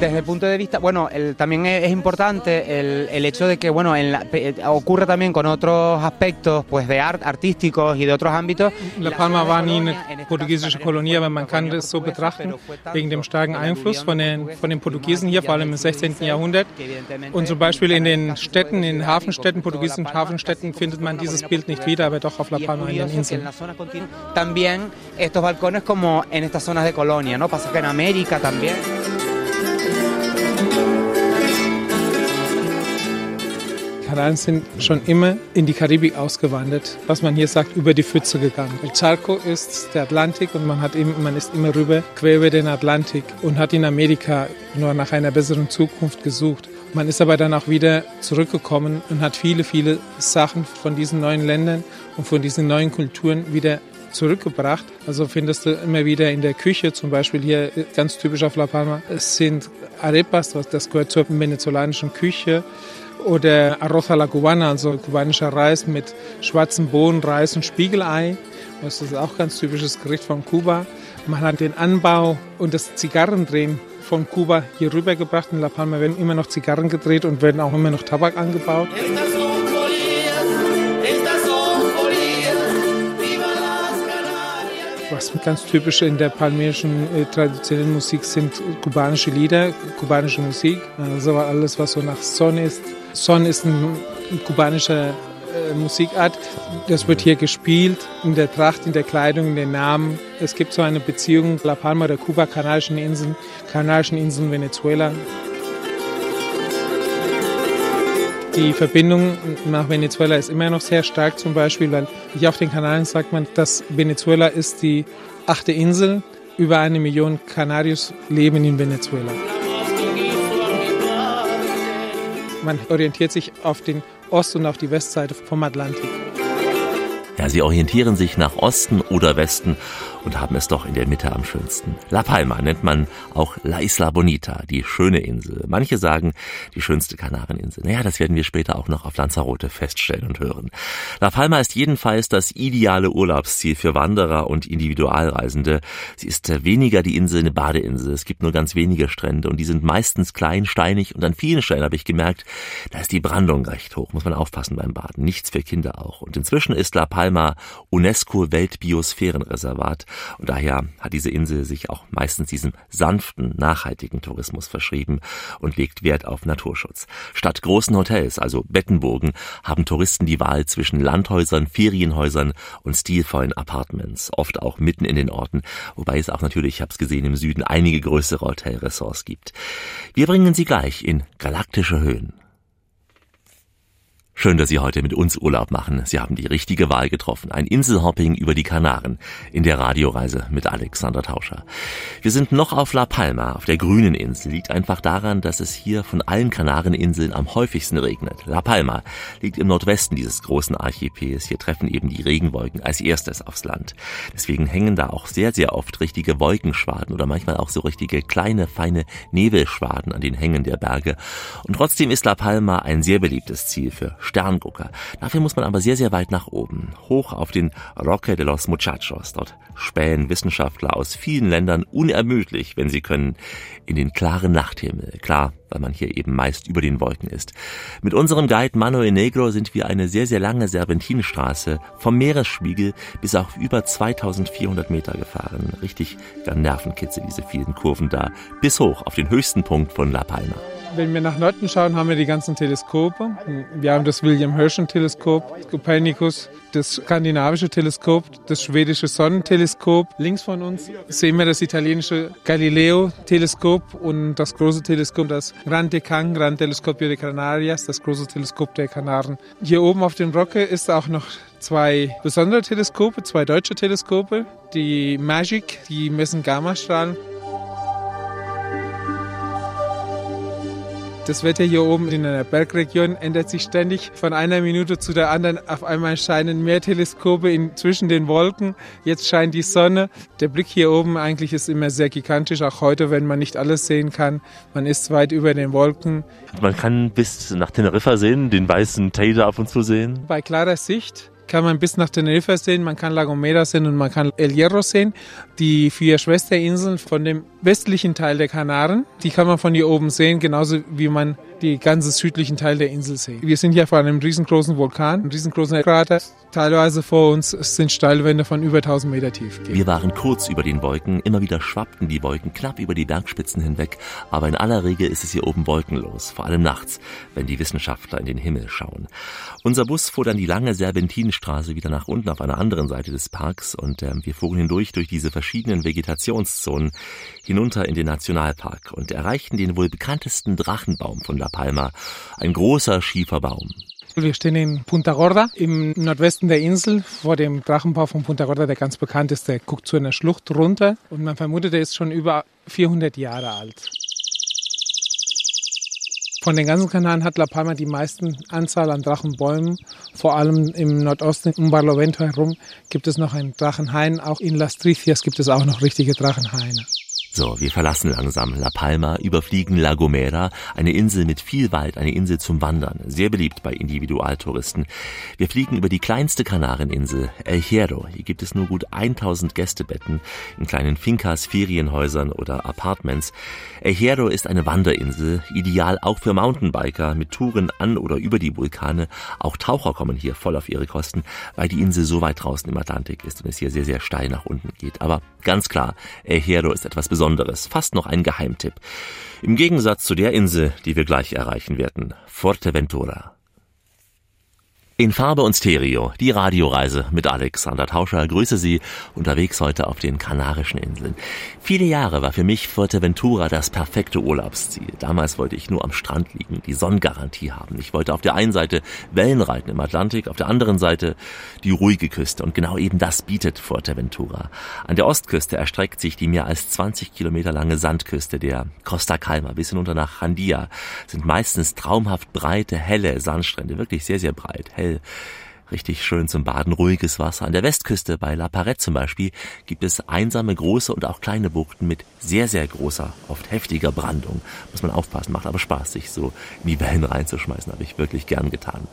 Desde el punto de vista, bueno, el- también es, importante el, el hecho de que, bueno, en la- pe- ocurre también con otros aspectos, pues de art, artísticos y de otros ámbitos. La Palma war nie eine portugiesische Kolonie, aber man kann das so betrachten, wegen dem starken Einfluss von den, von den Portugiesen hier, vor allem im 16. Jahrhundert. Und zum Beispiel in den Städten, in Hafenstädten, portugiesischen Hafenstädten, findet man dieses Bild nicht wieder, aber doch auf La Palma in den Inseln. también estos balcones como en estas zonas de colonia, ¿no? Pasa que en América también. Kanaren sind schon immer in die Karibik ausgewandert, was man hier sagt, über die Pfütze gegangen. El Charco ist der Atlantik und man, hat eben, man ist immer rüber, quer über den Atlantik und hat in Amerika nur nach einer besseren Zukunft gesucht. Man ist aber dann auch wieder zurückgekommen und hat viele, viele Sachen von diesen neuen Ländern und von diesen neuen Kulturen wieder zurückgebracht. Also findest du immer wieder in der Küche, zum Beispiel hier ganz typisch auf La Palma, es sind Arepas, das gehört zur venezolanischen Küche oder Arroz a la Cubana, also kubanischer Reis mit schwarzen Bohnen, Reis und Spiegelei. Das ist auch ein ganz typisches Gericht von Kuba. Man hat den Anbau und das Zigarrendrehen von Kuba hier rübergebracht. In La Palma werden immer noch Zigarren gedreht und werden auch immer noch Tabak angebaut. Was ganz typisch in der palmischen äh, traditionellen Musik sind kubanische Lieder, kubanische Musik. Also alles, was so nach Son ist. Son ist ein, kubanischer äh, Musikart. Das wird hier gespielt in der Tracht, in der Kleidung, in den Namen. Es gibt so eine Beziehung La Palma oder Kuba, Kanarischen Inseln, Kanarischen Inseln, Venezuela. Die Verbindung nach Venezuela ist immer noch sehr stark, zum Beispiel, weil hier auf den Kanaren sagt man, dass Venezuela ist die achte Insel. Über eine Million Kanarios leben in Venezuela. Man orientiert sich auf den Ost- und auf die Westseite vom Atlantik. Ja, sie orientieren sich nach Osten oder Westen und haben es doch in der Mitte am schönsten. La Palma nennt man auch La Isla Bonita, die schöne Insel. Manche sagen die schönste Kanareninsel. Naja, das werden wir später auch noch auf Lanzarote feststellen und hören. La Palma ist jedenfalls das ideale Urlaubsziel für Wanderer und Individualreisende. Sie ist weniger die Insel eine Badeinsel. Es gibt nur ganz wenige Strände und die sind meistens klein, steinig und an vielen Stellen habe ich gemerkt, da ist die Brandung recht hoch. Muss man aufpassen beim Baden. Nichts für Kinder auch. Und inzwischen ist La Palma UNESCO Weltbiosphärenreservat und daher hat diese Insel sich auch meistens diesem sanften, nachhaltigen Tourismus verschrieben und legt Wert auf Naturschutz. Statt großen Hotels, also Bettenburgen, haben Touristen die Wahl zwischen Landhäusern, Ferienhäusern und stilvollen Apartments, oft auch mitten in den Orten, wobei es auch natürlich, ich habe es gesehen, im Süden einige größere Hotelressorts gibt. Wir bringen Sie gleich in galaktische Höhen. Schön, dass Sie heute mit uns Urlaub machen. Sie haben die richtige Wahl getroffen. Ein Inselhopping über die Kanaren in der Radioreise mit Alexander Tauscher. Wir sind noch auf La Palma, auf der grünen Insel. Liegt einfach daran, dass es hier von allen Kanareninseln am häufigsten regnet. La Palma liegt im Nordwesten dieses großen Archipels. Hier treffen eben die Regenwolken als erstes aufs Land. Deswegen hängen da auch sehr, sehr oft richtige Wolkenschwaden oder manchmal auch so richtige kleine, feine Nebelschwaden an den Hängen der Berge. Und trotzdem ist La Palma ein sehr beliebtes Ziel für Sterngucker. Dafür muss man aber sehr, sehr weit nach oben. Hoch auf den Roque de los Muchachos. Dort spähen Wissenschaftler aus vielen Ländern unermüdlich, wenn sie können, in den klaren Nachthimmel. Klar, weil man hier eben meist über den Wolken ist. Mit unserem Guide Manuel Negro sind wir eine sehr, sehr lange Serpentinenstraße vom Meeresspiegel bis auf über 2400 Meter gefahren. Richtig Nervenkitzel, diese vielen Kurven da. Bis hoch auf den höchsten Punkt von La Palma. Wenn wir nach Norden schauen, haben wir die ganzen Teleskope. Wir haben das William Herschel Teleskop, Copernicus, das skandinavische Teleskop, das schwedische Sonnenteleskop. Links von uns sehen wir das italienische Galileo Teleskop und das große Teleskop, das Gran Tecan, Gran Telescopio de Canarias, das große Teleskop der Kanaren. Hier oben auf dem Rocke ist auch noch zwei besondere Teleskope, zwei deutsche Teleskope, die Magic, die messen Gammastrahlen Das Wetter hier oben in einer Bergregion ändert sich ständig von einer Minute zu der anderen. Auf einmal scheinen mehr Teleskope in, zwischen den Wolken. Jetzt scheint die Sonne. Der Blick hier oben eigentlich ist immer sehr gigantisch, auch heute, wenn man nicht alles sehen kann. Man ist weit über den Wolken. Man kann bis nach Teneriffa sehen, den weißen Teide ab und zu sehen. Bei klarer Sicht kann man bis nach Teneriffa sehen, man kann La Gomera sehen und man kann El Hierro sehen. Die vier Schwesterinseln von dem westlichen Teil der Kanaren, die kann man von hier oben sehen, genauso wie man die ganze südlichen Teil der Insel sehen. Wir sind hier vor einem riesengroßen Vulkan, einem riesengroßen Krater. Teilweise vor uns sind Steilwände von über 1000 Meter tief. Wir waren kurz über den Wolken, immer wieder schwappten die Wolken knapp über die Bergspitzen hinweg, aber in aller Regel ist es hier oben wolkenlos, vor allem nachts, wenn die Wissenschaftler in den Himmel schauen. Unser Bus fuhr dann die lange Serpentinenstraße wieder nach unten auf einer anderen Seite des Parks und äh, wir fuhren hindurch durch diese verschiedenen Vegetationszonen hinunter in den Nationalpark und erreichten den wohl bekanntesten Drachenbaum von La Palma, ein großer Schieferbaum. Wir stehen in Punta Gorda im Nordwesten der Insel vor dem Drachenbau von Punta Gorda, der ganz bekannt ist. Der guckt zu einer Schlucht runter und man vermutet, er ist schon über 400 Jahre alt. Von den ganzen Kanaren hat La Palma die meisten Anzahl an Drachenbäumen. Vor allem im Nordosten um Barlovento herum gibt es noch einen Drachenhain. Auch in Las Tricias gibt es auch noch richtige Drachenhaine. So, wir verlassen langsam La Palma, überfliegen La Gomera, eine Insel mit viel Wald, eine Insel zum Wandern, sehr beliebt bei Individualtouristen. Wir fliegen über die kleinste Kanareninsel, El Hierro. Hier gibt es nur gut 1000 Gästebetten in kleinen Fincas, Ferienhäusern oder Apartments. El Hierro ist eine Wanderinsel, ideal auch für Mountainbiker mit Touren an oder über die Vulkane. Auch Taucher kommen hier voll auf ihre Kosten, weil die Insel so weit draußen im Atlantik ist und es hier sehr, sehr steil nach unten geht. Aber ganz klar, El Hierro ist etwas Besonderes, fast noch ein Geheimtipp. Im Gegensatz zu der Insel, die wir gleich erreichen werden, Fuerteventura. In Farbe und Stereo, die Radioreise mit Alexander Tauscher. Grüße Sie unterwegs heute auf den Kanarischen Inseln. Viele Jahre war für mich Fuerteventura das perfekte Urlaubsziel. Damals wollte ich nur am Strand liegen, die Sonnengarantie haben. Ich wollte auf der einen Seite Wellen reiten im Atlantik, auf der anderen Seite die ruhige Küste. Und genau eben das bietet Fuerteventura. An der Ostküste erstreckt sich die mehr als 20 Kilometer lange Sandküste der Costa Calma bis hinunter nach Jandia. Sind meistens traumhaft breite, helle Sandstrände, wirklich sehr, sehr breit, hell Richtig schön zum Baden, ruhiges Wasser. An der Westküste bei La Parette zum Beispiel gibt es einsame große und auch kleine Buchten mit sehr, sehr großer, oft heftiger Brandung. Muss man aufpassen, macht aber Spaß, sich so in die Wellen reinzuschmeißen, habe ich wirklich gern getan.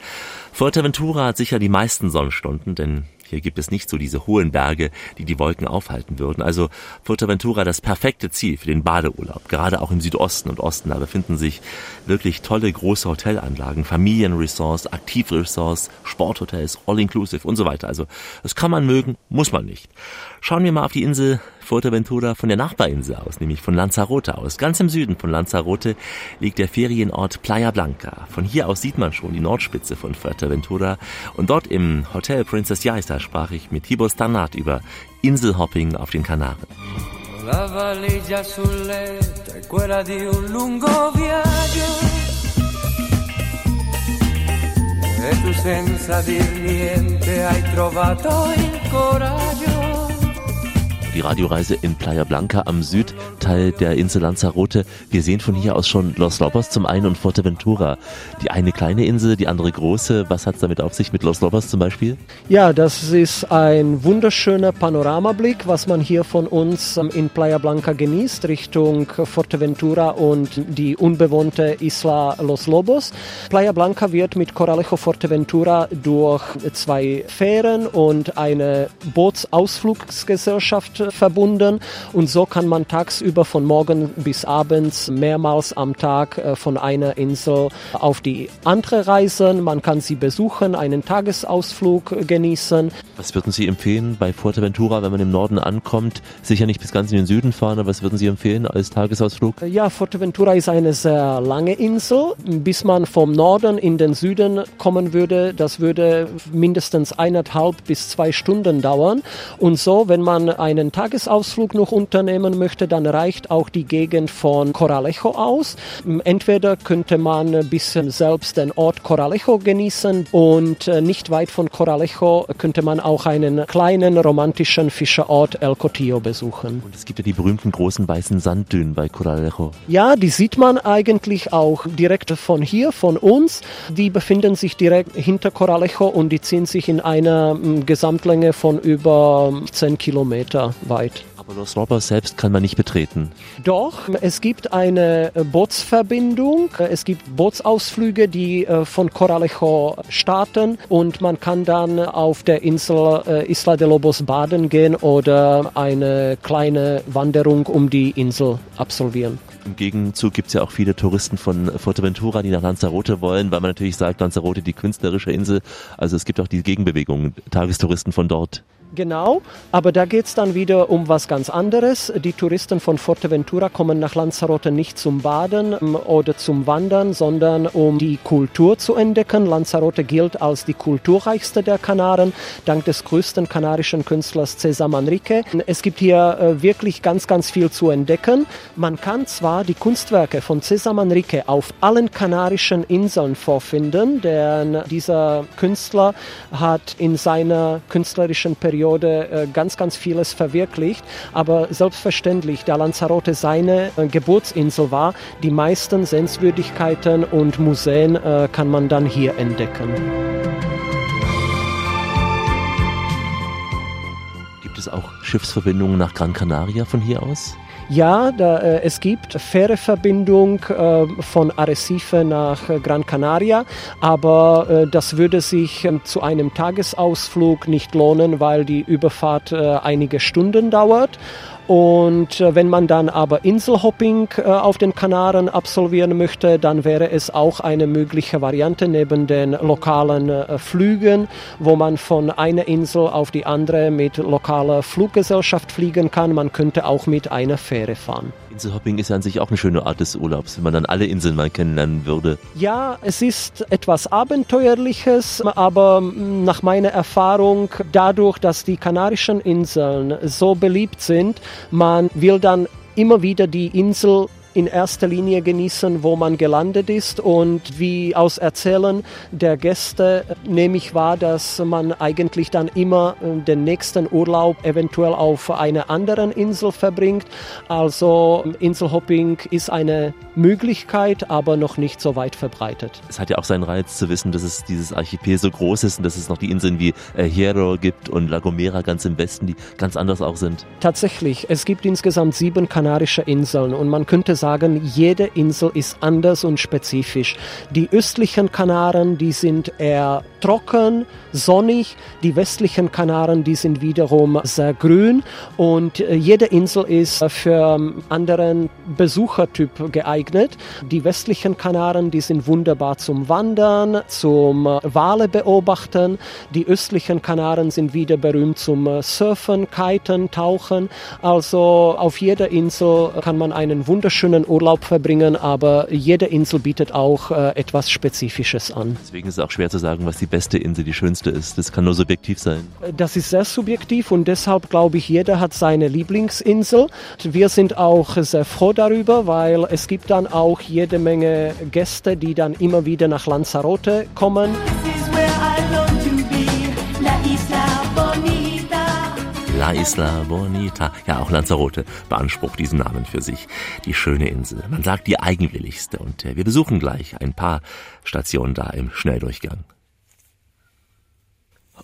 Fuerteventura hat sicher die meisten Sonnenstunden, denn hier gibt es nicht so diese hohen Berge, die die Wolken aufhalten würden. Also Fuerteventura das perfekte Ziel für den Badeurlaub. Gerade auch im Südosten und Osten. Da befinden sich wirklich tolle große Hotelanlagen, Familienresorts, Aktivresorts, Sporthotels, All-Inclusive und so weiter. Also das kann man mögen, muss man nicht. Schauen wir mal auf die Insel Fuerteventura von der Nachbarinsel aus, nämlich von Lanzarote aus. Ganz im Süden von Lanzarote liegt der Ferienort Playa Blanca. Von hier aus sieht man schon die Nordspitze von Fuerteventura. Und dort im Hotel Princess Yaisa sprach ich mit Tibor Stanat über Inselhopping auf den Kanaren. La valigia sul quella di un lungo viaggio. E tu senza dir niente hai trovato il coraggio. Die Radioreise in Playa Blanca am Südteil der Insel Lanzarote. Wir sehen von hier aus schon Los Lobos zum einen und Fuerteventura. Die eine kleine Insel, die andere große. Was hat es damit auf sich mit Los Lobos zum Beispiel? Ja, das ist ein wunderschöner Panoramablick, was man hier von uns ähm, in Playa Blanca genießt, Richtung Fuerteventura und die unbewohnte Isla Los Lobos. Playa Blanca wird mit Coralejo Fuerteventura durch zwei Fähren und eine Bootsausflugsgesellschaft verbunden und so kann man tagsüber von morgen bis abends mehrmals am Tag äh, von einer Insel auf die andere reisen. Man kann sie besuchen, einen Tagesausflug genießen. Was würden Sie empfehlen bei Fuerteventura, wenn man im Norden ankommt? Sicher nicht bis ganz in den Süden fahren, aber was würden Sie empfehlen als Tagesausflug? Ja, Fuerteventura ist eine sehr lange Insel. Bis man vom Norden in den Süden kommen würde, das würde mindestens eineinhalb bis zwei Stunden dauern. Und so, wenn man einen Tagesausflug noch unternehmen möchte, dann reicht auch die Gegend von Coralejo aus. Entweder könnte man ein bisschen selbst den Ort Coralejo genießen und äh, nicht weit von Coralejo könnte man auch einen kleinen romantischen Fischerort El Cotillo besuchen. Und es gibt ja die berühmten großen weißen Sanddünen bei Coralejo. Ja, die sieht man eigentlich auch direkt von hier, von uns. Die befinden sich direkt hinter Coralejo und die ziehen sich in einer Gesamtlänge von über 10 Kilometer weit. Aber Los Robbers selbst kann man nicht betreten. Doch, es gibt eine äh, Bootsverbindung. Äh, Es gibt Bootsausflüge, die äh, von Coralejo starten und man kann dann auf der Insel Isla de Lobos baden gehen oder eine kleine Wanderung um die Insel absolvieren. Im Gegenzug gibt es ja auch viele Touristen von Fuerteventura, die nach Lanzarote wollen, weil man natürlich sagt, Lanzarote die künstlerische Insel. Also es gibt auch die Gegenbewegung, Tagestouristen von dort. Genau, aber da geht es dann wieder um was ganz anderes. Die Touristen von Fuerteventura kommen nach Lanzarote nicht zum Baden ähm, oder zum Wandern, sondern um die Kultur zu entdecken. Lanzarote gilt als die kulturreichste der Kanaren, dank des größten kanarischen Künstlers Cesar Manrique. Es gibt hier äh, wirklich ganz, ganz viel zu entdecken. Man kann zwar die Kunstwerke von Cesar Manrique auf allen kanarischen Inseln vorfinden, denn dieser Künstler hat in seiner künstlerischen Periode äh, ganz, ganz vieles verwirklicht. Aber selbstverständlich, da Lanzarote seine äh, Geburtsinsel war, die meisten Sehenswürdigkeiten und Museen äh, kann man dann hier entdecken. Gibt es auch Schiffsverbindungen nach Gran Canaria von hier aus? Ja, da, äh, es gibt Fähreverbindung äh, von Arrecife nach äh, Gran Canaria, aber äh, das würde sich ähm, zu einem Tagesausflug nicht lohnen, weil die Überfahrt äh, einige Stunden dauert. Und äh, wenn man dann aber Inselhopping äh, auf den Kanaren absolvieren möchte, dann wäre es auch eine mögliche Variante neben den lokalen äh, Flügen, wo man von einer Insel auf die andere mit lokaler Fluggesellschaft fliegen kann. Man könnte auch mit einer Fähre fahren. Inselhopping ist ja an sich auch eine schöne Art des Urlaubs, wenn man dann alle Inseln mal kennenlernen würde. Ja, es ist etwas Abenteuerliches, aber nach meiner Erfahrung, dadurch, dass die Kanarischen Inseln so beliebt sind, man will dann immer wieder die Insel in erster Linie genießen, wo man gelandet ist. Und wie aus Erzählen der Gäste nehme ich wahr, dass man eigentlich dann immer äh, den nächsten Urlaub eventuell auf einer anderen Insel verbringt. Also Inselhopping ist eine Möglichkeit, aber noch nicht so weit verbreitet. Es hat ja auch seinen Reiz zu wissen, dass es dieses Archipel so groß ist und dass es noch die Inseln wie äh, Hierro gibt und La Gomera ganz im Westen, die ganz anders auch sind. Tatsächlich, es gibt insgesamt sieben kanarische Inseln und man könnte sagen, jede Insel ist anders und spezifisch. Die östlichen Kanaren, die sind eher trocken, sonnig. Die westlichen Kanaren, die sind wiederum sehr grün und äh, jede Insel ist äh, für ähm, anderen Besuchertyp geeignet. Die westlichen Kanaren, die sind wunderbar zum Wandern, zum äh, Wale beobachten. Die östlichen Kanaren sind wieder berühmt zum Surfen, Kiten, Tauchen. Also auf jeder Insel kann man einen wunderschönen Urlaub verbringen, aber jede Insel bietet auch äh, etwas Spezifisches an. Deswegen ist es auch schwer zu sagen, was die beste Insel, die schönste ist. Das kann nur subjektiv sein. Das ist sehr subjektiv und deshalb glaube ich, jeder hat seine Lieblingsinsel. Wir sind auch sehr froh darüber, weil es gibt dann auch jede Menge Gäste, die dann immer wieder nach Lanzarote kommen. La Isla Bonita. Ja, auch Lanzarote beansprucht diesen Namen für sich. Die schöne Insel. Man sagt die eigenwilligste. Und äh, wir besuchen gleich ein paar Stationen da im Schnelldurchgang.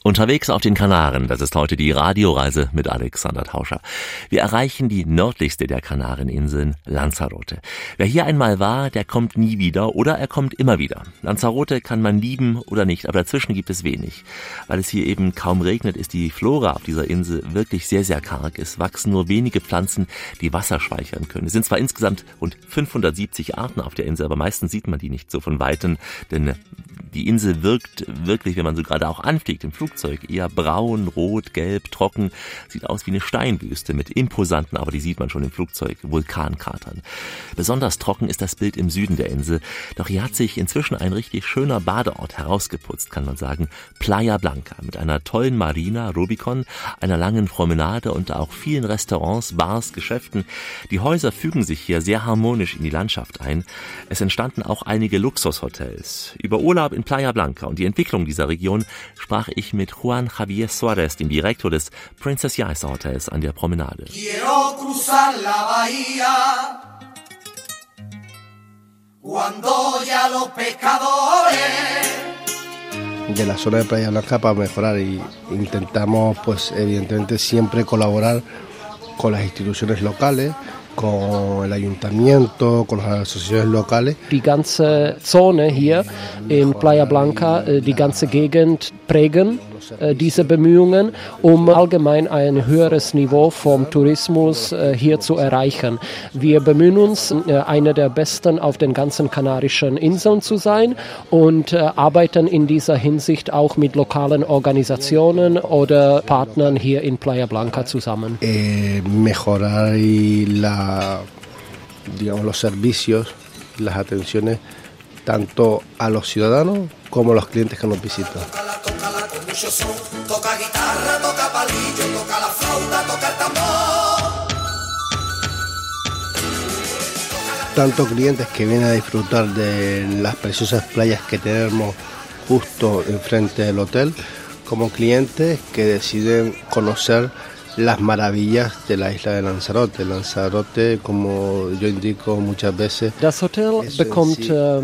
Unterwegs auf den Kanaren, das ist heute die Radioreise mit Alexander Tauscher. Wir erreichen die nördlichste der Kanareninseln, Lanzarote. Wer hier einmal war, der kommt nie wieder oder er kommt immer wieder. Lanzarote kann man lieben oder nicht, aber dazwischen gibt es wenig. Weil es hier eben kaum regnet, ist die Flora auf dieser Insel wirklich sehr, sehr karg. Es wachsen nur wenige Pflanzen, die Wasser speichern können. Es sind zwar insgesamt rund 570 Arten auf der Insel, aber meistens sieht man die nicht so von Weitem, denn Die Insel wirkt wirklich, wenn man so gerade auch anfliegt im Flugzeug, eher braun, rot, gelb, trocken. Sieht aus wie eine Steinwüste mit imposanten, aber die sieht man schon im Flugzeug, Vulkankratern. Besonders trocken ist das Bild im Süden der Insel. Doch hier hat sich inzwischen ein richtig schöner Badeort herausgeputzt, kann man sagen. Playa Blanca mit einer tollen Marina, Rubicon, einer langen Promenade und auch vielen Restaurants, Bars, Geschäften. Die Häuser fügen sich hier sehr harmonisch in die Landschaft ein. Es entstanden auch einige Luxushotels. Über Urlaub in Playa Blanca und die Entwicklung dieser Region sprach ich mit Juan Javier Suarez, dem Direktor des Princess Yaisa Hotels an der Promenade. Quiero cruzar la bahía cuando ya los pescadores de la zona de Playa Blanca para mejorar y intentamos pues evidentemente siempre colaborar con las instituciones locales, con el ayuntamiento, con las asociaciones locales. Die ganze Zone hier in Playa Blanca, äh, die ganze Gegend prägen diese Bemühungen, um allgemein ein höheres Niveau vom Tourismus äh, hier zu erreichen. Wir bemühen uns, äh, eine der besten auf den ganzen Kanarischen Inseln zu sein und äh, arbeiten in dieser Hinsicht auch mit lokalen Organisationen oder Partnern hier in Playa Blanca zusammen. eh, mejorar la, digamos, los servicios, las atenciones tanto a los ciudadanos como a los clientes que nos visitan. Toca guitarra, toca palillo, toca la flauta, toca el tambor. Tanto clientes que vienen a disfrutar de las preciosas playas que tenemos justo enfrente del hotel, como clientes que deciden conocer las maravillas de la isla de Lanzarote. Lanzarote, como yo indico muchas veces, Das Hotel bekommt äh,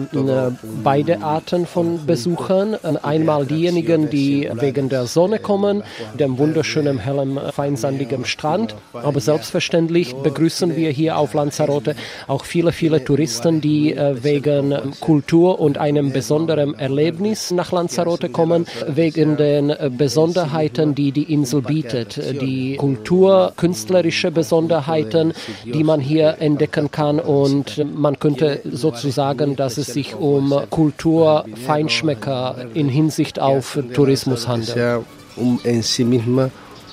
beide Arten von Besuchern. Äh, Einmal diejenigen, die wegen der Sonne kommen, dem wunderschönen, hellen, feinsandigen Strand. Aber selbstverständlich begrüßen wir hier auf Lanzarote auch viele, viele Touristen, die äh, wegen Kultur und einem besonderen Erlebnis nach Lanzarote kommen, wegen den Besonderheiten, die die Insel bietet. Die Kultur, künstlerische Besonderheiten, die man hier entdecken kann und man könnte sozusagen, dass es sich um Kulturfeinschmecker in Hinsicht auf Tourismus handelt.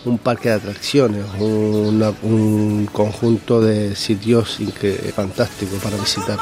un- parque de atracciones, una- un conjunto de sitios fantásticos para visitar.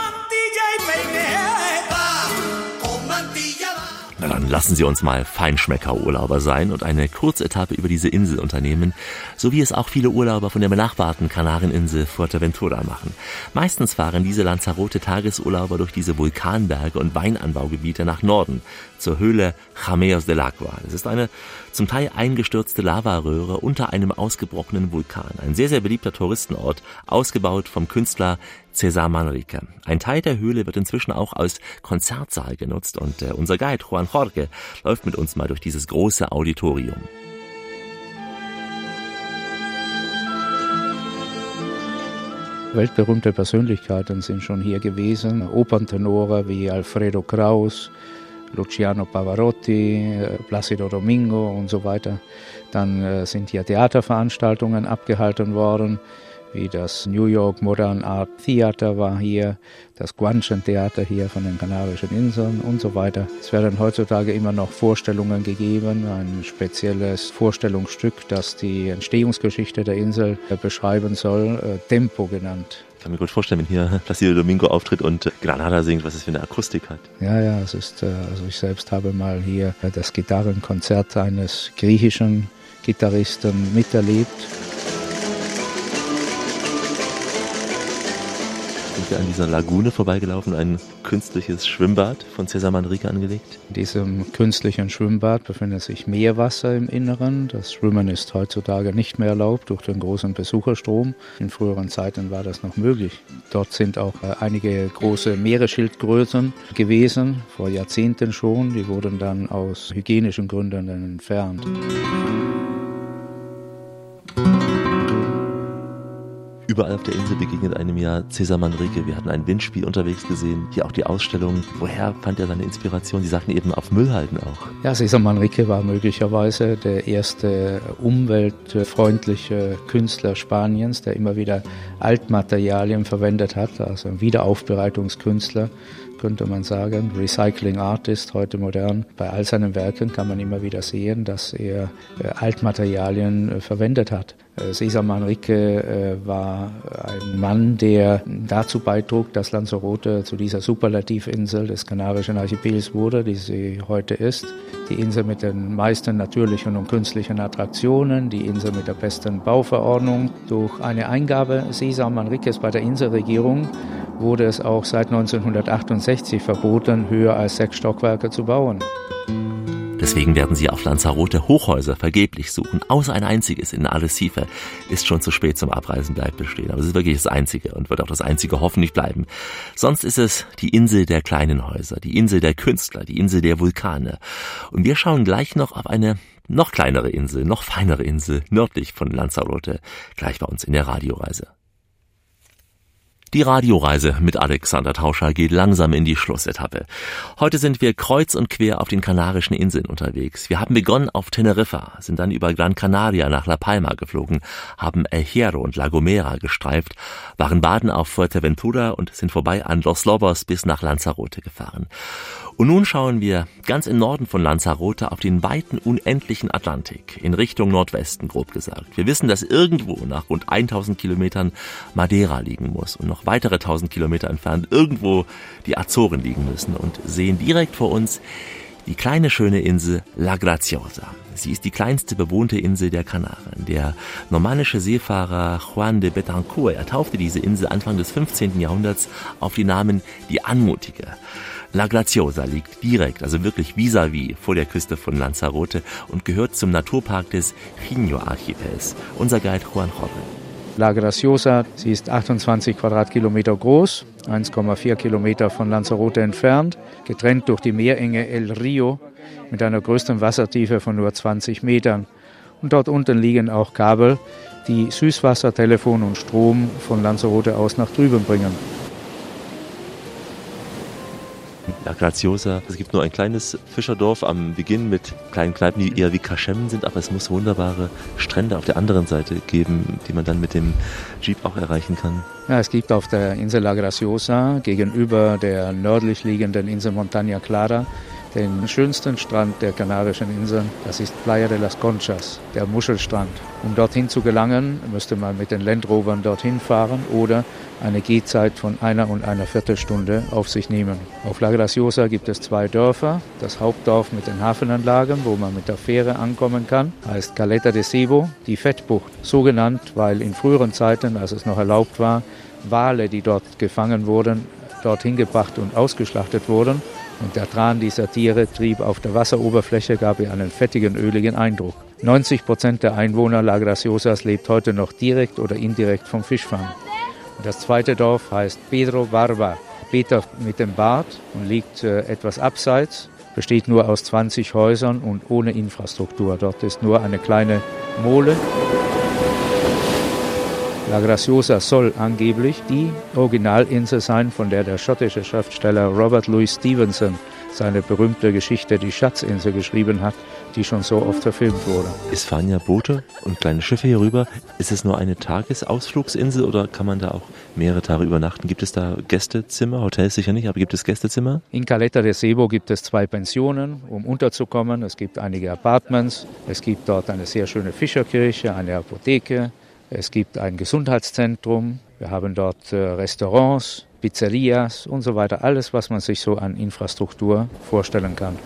Na dann lassen Sie uns mal Feinschmecker-Urlauber sein und eine Kurzetappe über diese Insel unternehmen, so wie es auch viele Urlauber von der benachbarten Kanareninsel Fuerteventura machen. Meistens fahren diese Lanzarote Tagesurlauber durch diese Vulkanberge und Weinanbaugebiete nach Norden, zur Höhle Jameos del Agua. Es ist eine zum Teil eingestürzte Lavaröhre unter einem ausgebrochenen Vulkan. Ein sehr, sehr beliebter Touristenort, ausgebaut vom Künstler Cesar Manrique. Ein Teil der Höhle wird inzwischen auch als Konzertsaal genutzt und äh, unser Guide Juan Jorge läuft mit uns mal durch dieses große Auditorium. Weltberühmte Persönlichkeiten sind schon hier gewesen. Operntenore wie Alfredo Kraus, Luciano Pavarotti, äh, Placido Domingo und so weiter. Dann äh, sind hier Theaterveranstaltungen abgehalten worden, wie das New York Modern Art Theater war hier, das Guanchen Theater hier von den Kanarischen Inseln und so weiter. Es werden heutzutage immer noch Vorstellungen gegeben, ein spezielles Vorstellungsstück, das die Entstehungsgeschichte der Insel äh, beschreiben soll, äh, Tempo genannt. Ich kann mir gut vorstellen, wenn hier Placido Domingo auftritt und Granada singt, was es für eine Akustik hat. Ja, ja, es ist, äh, also ich selbst habe mal hier das Gitarrenkonzert eines griechischen Gitarristen miterlebt. Wir an dieser Lagune vorbeigelaufen, ein künstliches Schwimmbad von Cesar Manrique angelegt. In diesem künstlichen Schwimmbad befindet sich Meerwasser im Inneren. Das Schwimmen ist heutzutage nicht mehr erlaubt durch den großen Besucherstrom. In früheren Zeiten war das noch möglich. Dort sind auch äh, einige große Meeresschildgrößen gewesen, vor Jahrzehnten schon. Die wurden dann aus hygienischen Gründen entfernt. Überall auf der Insel begegnet einem ja Cesar Manrique. Wir hatten ein Windspiel unterwegs gesehen, hier auch die Ausstellung. Woher fand er seine Inspiration? Sie sagten eben auf Müll halten auch. Ja, Cesar Manrique war möglicherweise der erste umweltfreundliche Künstler Spaniens, der immer wieder Altmaterialien verwendet hat, also ein Wiederaufbereitungskünstler. könnte man sagen. Recycling Artist, heute modern. Bei all seinen Werken kann man immer wieder sehen, dass er äh, Altmaterialien äh, verwendet hat. Äh, Cesar Manrique äh, war ein Mann, der dazu beitrug, dass Lanzarote zu dieser Superlativinsel des Kanarischen Archipels wurde, die sie heute ist. Die Insel mit den meisten natürlichen und künstlichen Attraktionen, die Insel mit der besten Bauverordnung. Durch eine Eingabe Cesar Manriques bei der Inselregierung wurde es auch seit 1968 verboten, höher als sechs Stockwerke zu bauen. Deswegen werden sie auf Lanzarote Hochhäuser vergeblich suchen. Außer ein einziges in Arrecife ist schon zu spät zum Abreisen bleibt bestehen. Aber es ist wirklich das einzige und wird auch das einzige hoffentlich bleiben. Sonst ist es die Insel der kleinen Häuser, die Insel der Künstler, die Insel der Vulkane. Und wir schauen gleich noch auf eine noch kleinere Insel, noch feinere Insel nördlich von Lanzarote, gleich bei uns in der Radioreise. Die Radioreise mit Alexander Tauscher geht langsam in die Schlussetappe. Heute sind wir kreuz und quer auf den Kanarischen Inseln unterwegs. Wir haben begonnen auf Teneriffa, sind dann über Gran Canaria nach La Palma geflogen, haben El Hierro und La Gomera gestreift, waren baden auf Fuerteventura und sind vorbei an Los Lobos bis nach Lanzarote gefahren. Und nun schauen wir ganz im Norden von Lanzarote auf den weiten, unendlichen Atlantik, in Richtung Nordwesten, grob gesagt. Wir wissen, dass irgendwo nach rund 1000 Kilometern Madeira liegen muss und noch weitere 1000 Kilometer entfernt irgendwo die Azoren liegen müssen und sehen direkt vor uns die kleine schöne Insel La Graciosa. Sie ist die kleinste bewohnte Insel der Kanaren. Der normannische Seefahrer Juan de Betancourt, er taufte diese Insel Anfang des 15. Jahrhunderts auf die Namen die Anmutige. La Graciosa liegt direkt, also wirklich vis-à-vis vor der Küste von Lanzarote und gehört zum Naturpark des Jinho-Archipels. Unser Guide Juan Jorge. La Graciosa, sie ist 28 Quadratkilometer groß, 1,4 Kilometer von Lanzarote entfernt, getrennt durch die Meerenge El Rio mit einer größten Wassertiefe von nur 20 Metern. Und dort unten liegen auch Kabel, die Süßwasser, Telefon und Strom von Lanzarote aus nach drüben bringen. La Graciosa. Es gibt nur ein kleines Fischerdorf am Beginn mit kleinen Kneipen, die eher wie Kaschem sind, aber es muss wunderbare Strände auf der anderen Seite geben, die man dann mit dem Jeep auch erreichen kann. Ja, es gibt auf der Insel La Graciosa gegenüber der nördlich liegenden Insel Montaña Clara den schönsten Strand der Kanarischen Inseln. Das ist Playa de las Conchas, der Muschelstrand. Um dorthin zu gelangen, müsste man mit den Landrovern dorthin fahren oder eine Gehzeit von einer und einer Viertelstunde auf sich nehmen. Auf La Graciosa gibt es zwei Dörfer. Das Hauptdorf mit den Hafenanlagen, wo man mit der Fähre ankommen kann, heißt Caleta de Cebo, die Fettbucht. So genannt, weil in früheren Zeiten, als es noch erlaubt war, Wale, die dort gefangen wurden, dorthin gebracht und ausgeschlachtet wurden. Und der Tran dieser Tiere trieb auf der Wasseroberfläche, gab ihr einen fettigen, öligen Eindruck. 90 Prozent der Einwohner La Graciosas lebt heute noch direkt oder indirekt vom Fischfang. Und das zweite Dorf heißt Pedro Barba, Peter mit dem Bart und liegt äh, etwas abseits, besteht nur aus 20 Häusern und ohne Infrastruktur. Dort ist nur eine kleine Mole. La Graciosa soll angeblich die Originalinsel sein, von der der schottische Schriftsteller Robert Louis Stevenson seine berühmte Geschichte Die Schatzinsel geschrieben hat, die schon so oft verfilmt wurde. Es fahren ja Boote und kleine Schiffe hier rüber. Ist es nur eine Tagesausflugsinsel oder kann man da auch mehrere Tage übernachten? Gibt es da Gästezimmer? Hotels sicher nicht, aber gibt es Gästezimmer? In Caleta de Sebo gibt es zwei Pensionen, um unterzukommen. Es gibt einige Apartments. Es gibt dort eine sehr schöne Fischerkirche, eine Apotheke. Es gibt ein Gesundheitszentrum. Wir haben dort äh, Restaurants, Pizzerias und so weiter. Alles, was man sich so an Infrastruktur vorstellen kann.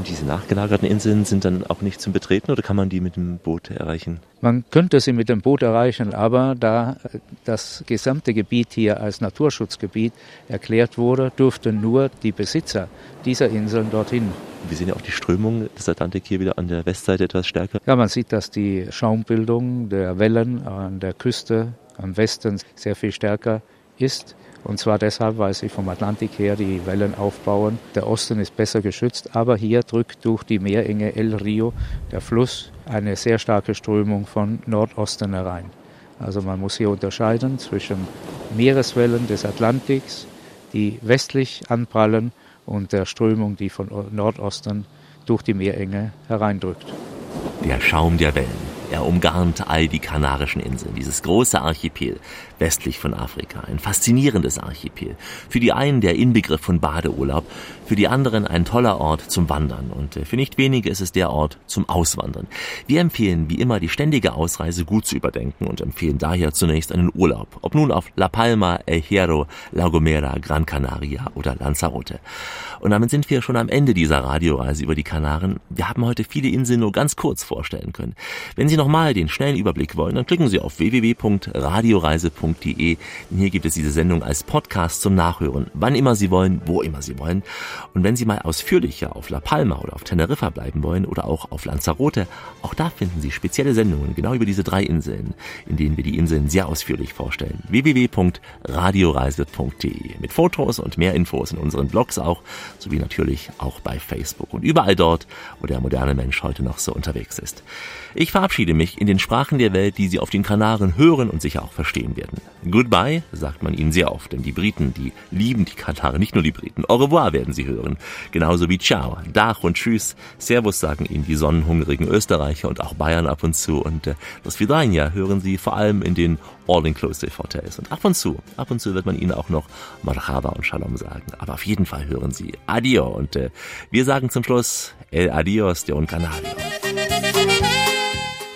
Und diese nachgelagerten Inseln sind dann auch nicht zum Betreten oder kann man die mit dem Boot erreichen? Man könnte sie mit dem Boot erreichen, aber da das gesamte Gebiet hier als Naturschutzgebiet erklärt wurde, durften nur die Besitzer dieser Inseln dorthin. Wir sehen ja auch die Strömung des Atlantik hier wieder an der Westseite etwas stärker. Ja, man sieht, dass die Schaumbildung der Wellen an der Küste am Westen sehr viel stärker ist. Und zwar deshalb, weil sie vom Atlantik her die Wellen aufbauen. Der Osten ist besser geschützt, aber hier drückt durch die Meerenge El Rio der Fluss eine sehr starke Strömung von Nordosten herein. Also man muss hier unterscheiden zwischen Meereswellen des Atlantiks, die westlich anprallen, und der Strömung, die von Nordosten durch die Meerenge hereindrückt. Der Schaum der Wellen. Er umgarnt all die Kanarischen Inseln, dieses große Archipel westlich von Afrika. Ein faszinierendes Archipel. Für die einen der Inbegriff von Badeurlaub, für die anderen ein toller Ort zum Wandern und äh, für nicht wenige ist es der Ort zum Auswandern. Wir empfehlen wie immer die ständige Ausreise gut zu überdenken und empfehlen daher zunächst einen Urlaub, ob nun auf La Palma, El Hierro, La Gomera, Gran Canaria oder Lanzarote. Und damit sind wir schon am Ende dieser Radioreise über die Kanaren. Wir haben heute viele Inseln nur ganz kurz vorstellen können. Wenn Sie nochmal den schnellen Überblick wollen, dann klicken Sie auf www.radioreise.de. Hier gibt es diese Sendung als Podcast zum Nachhören, wann immer Sie wollen, wo immer Sie wollen. Und wenn Sie mal ausführlicher auf La Palma oder auf Teneriffa bleiben wollen oder auch auf Lanzarote, auch da finden Sie spezielle Sendungen genau über diese drei Inseln, in denen wir die Inseln sehr ausführlich vorstellen. www.radioreise.de mit Fotos und mehr Infos in unseren Blogs auch, sowie natürlich auch bei Facebook und überall dort, wo der moderne Mensch heute noch so unterwegs ist. Ich verabschiede mich in den Sprachen der Welt, die Sie auf den Kanaren hören und sicher auch verstehen werden. Goodbye sagt man ihnen sehr oft, denn die Briten, die lieben die Kanaren, nicht nur die Briten. Au revoir werden sie hören, genauso wie Ciao, Dach und Tschüss. Servus sagen ihnen die sonnenhungrigen Österreicher und auch Bayern ab und zu und äh, das Vidania hören sie vor allem in den All-Inclusive Hotels. Und ab und zu, ab und zu wird man ihnen auch noch Marhaba und Shalom sagen. Aber auf jeden Fall hören sie Adio und äh, wir sagen zum Schluss El Adios de un Canario.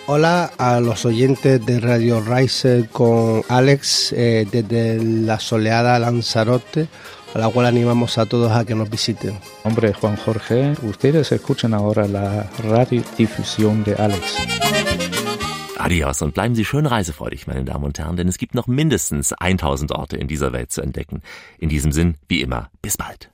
Hola a los oyentes de Radio Riser con Alex eh, desde la soleada Lanzarote, a la cual animamos a todos a que nos visiten. Hombre, Juan Jorge, ustedes escuchan ahora la radiodifusión de Alex. Adios und bleiben Sie schön reisefreudig, meine Damen und Herren, denn es gibt noch mindestens 1000 Orte in dieser Welt zu entdecken. In diesem Sinn, wie immer, bis bald.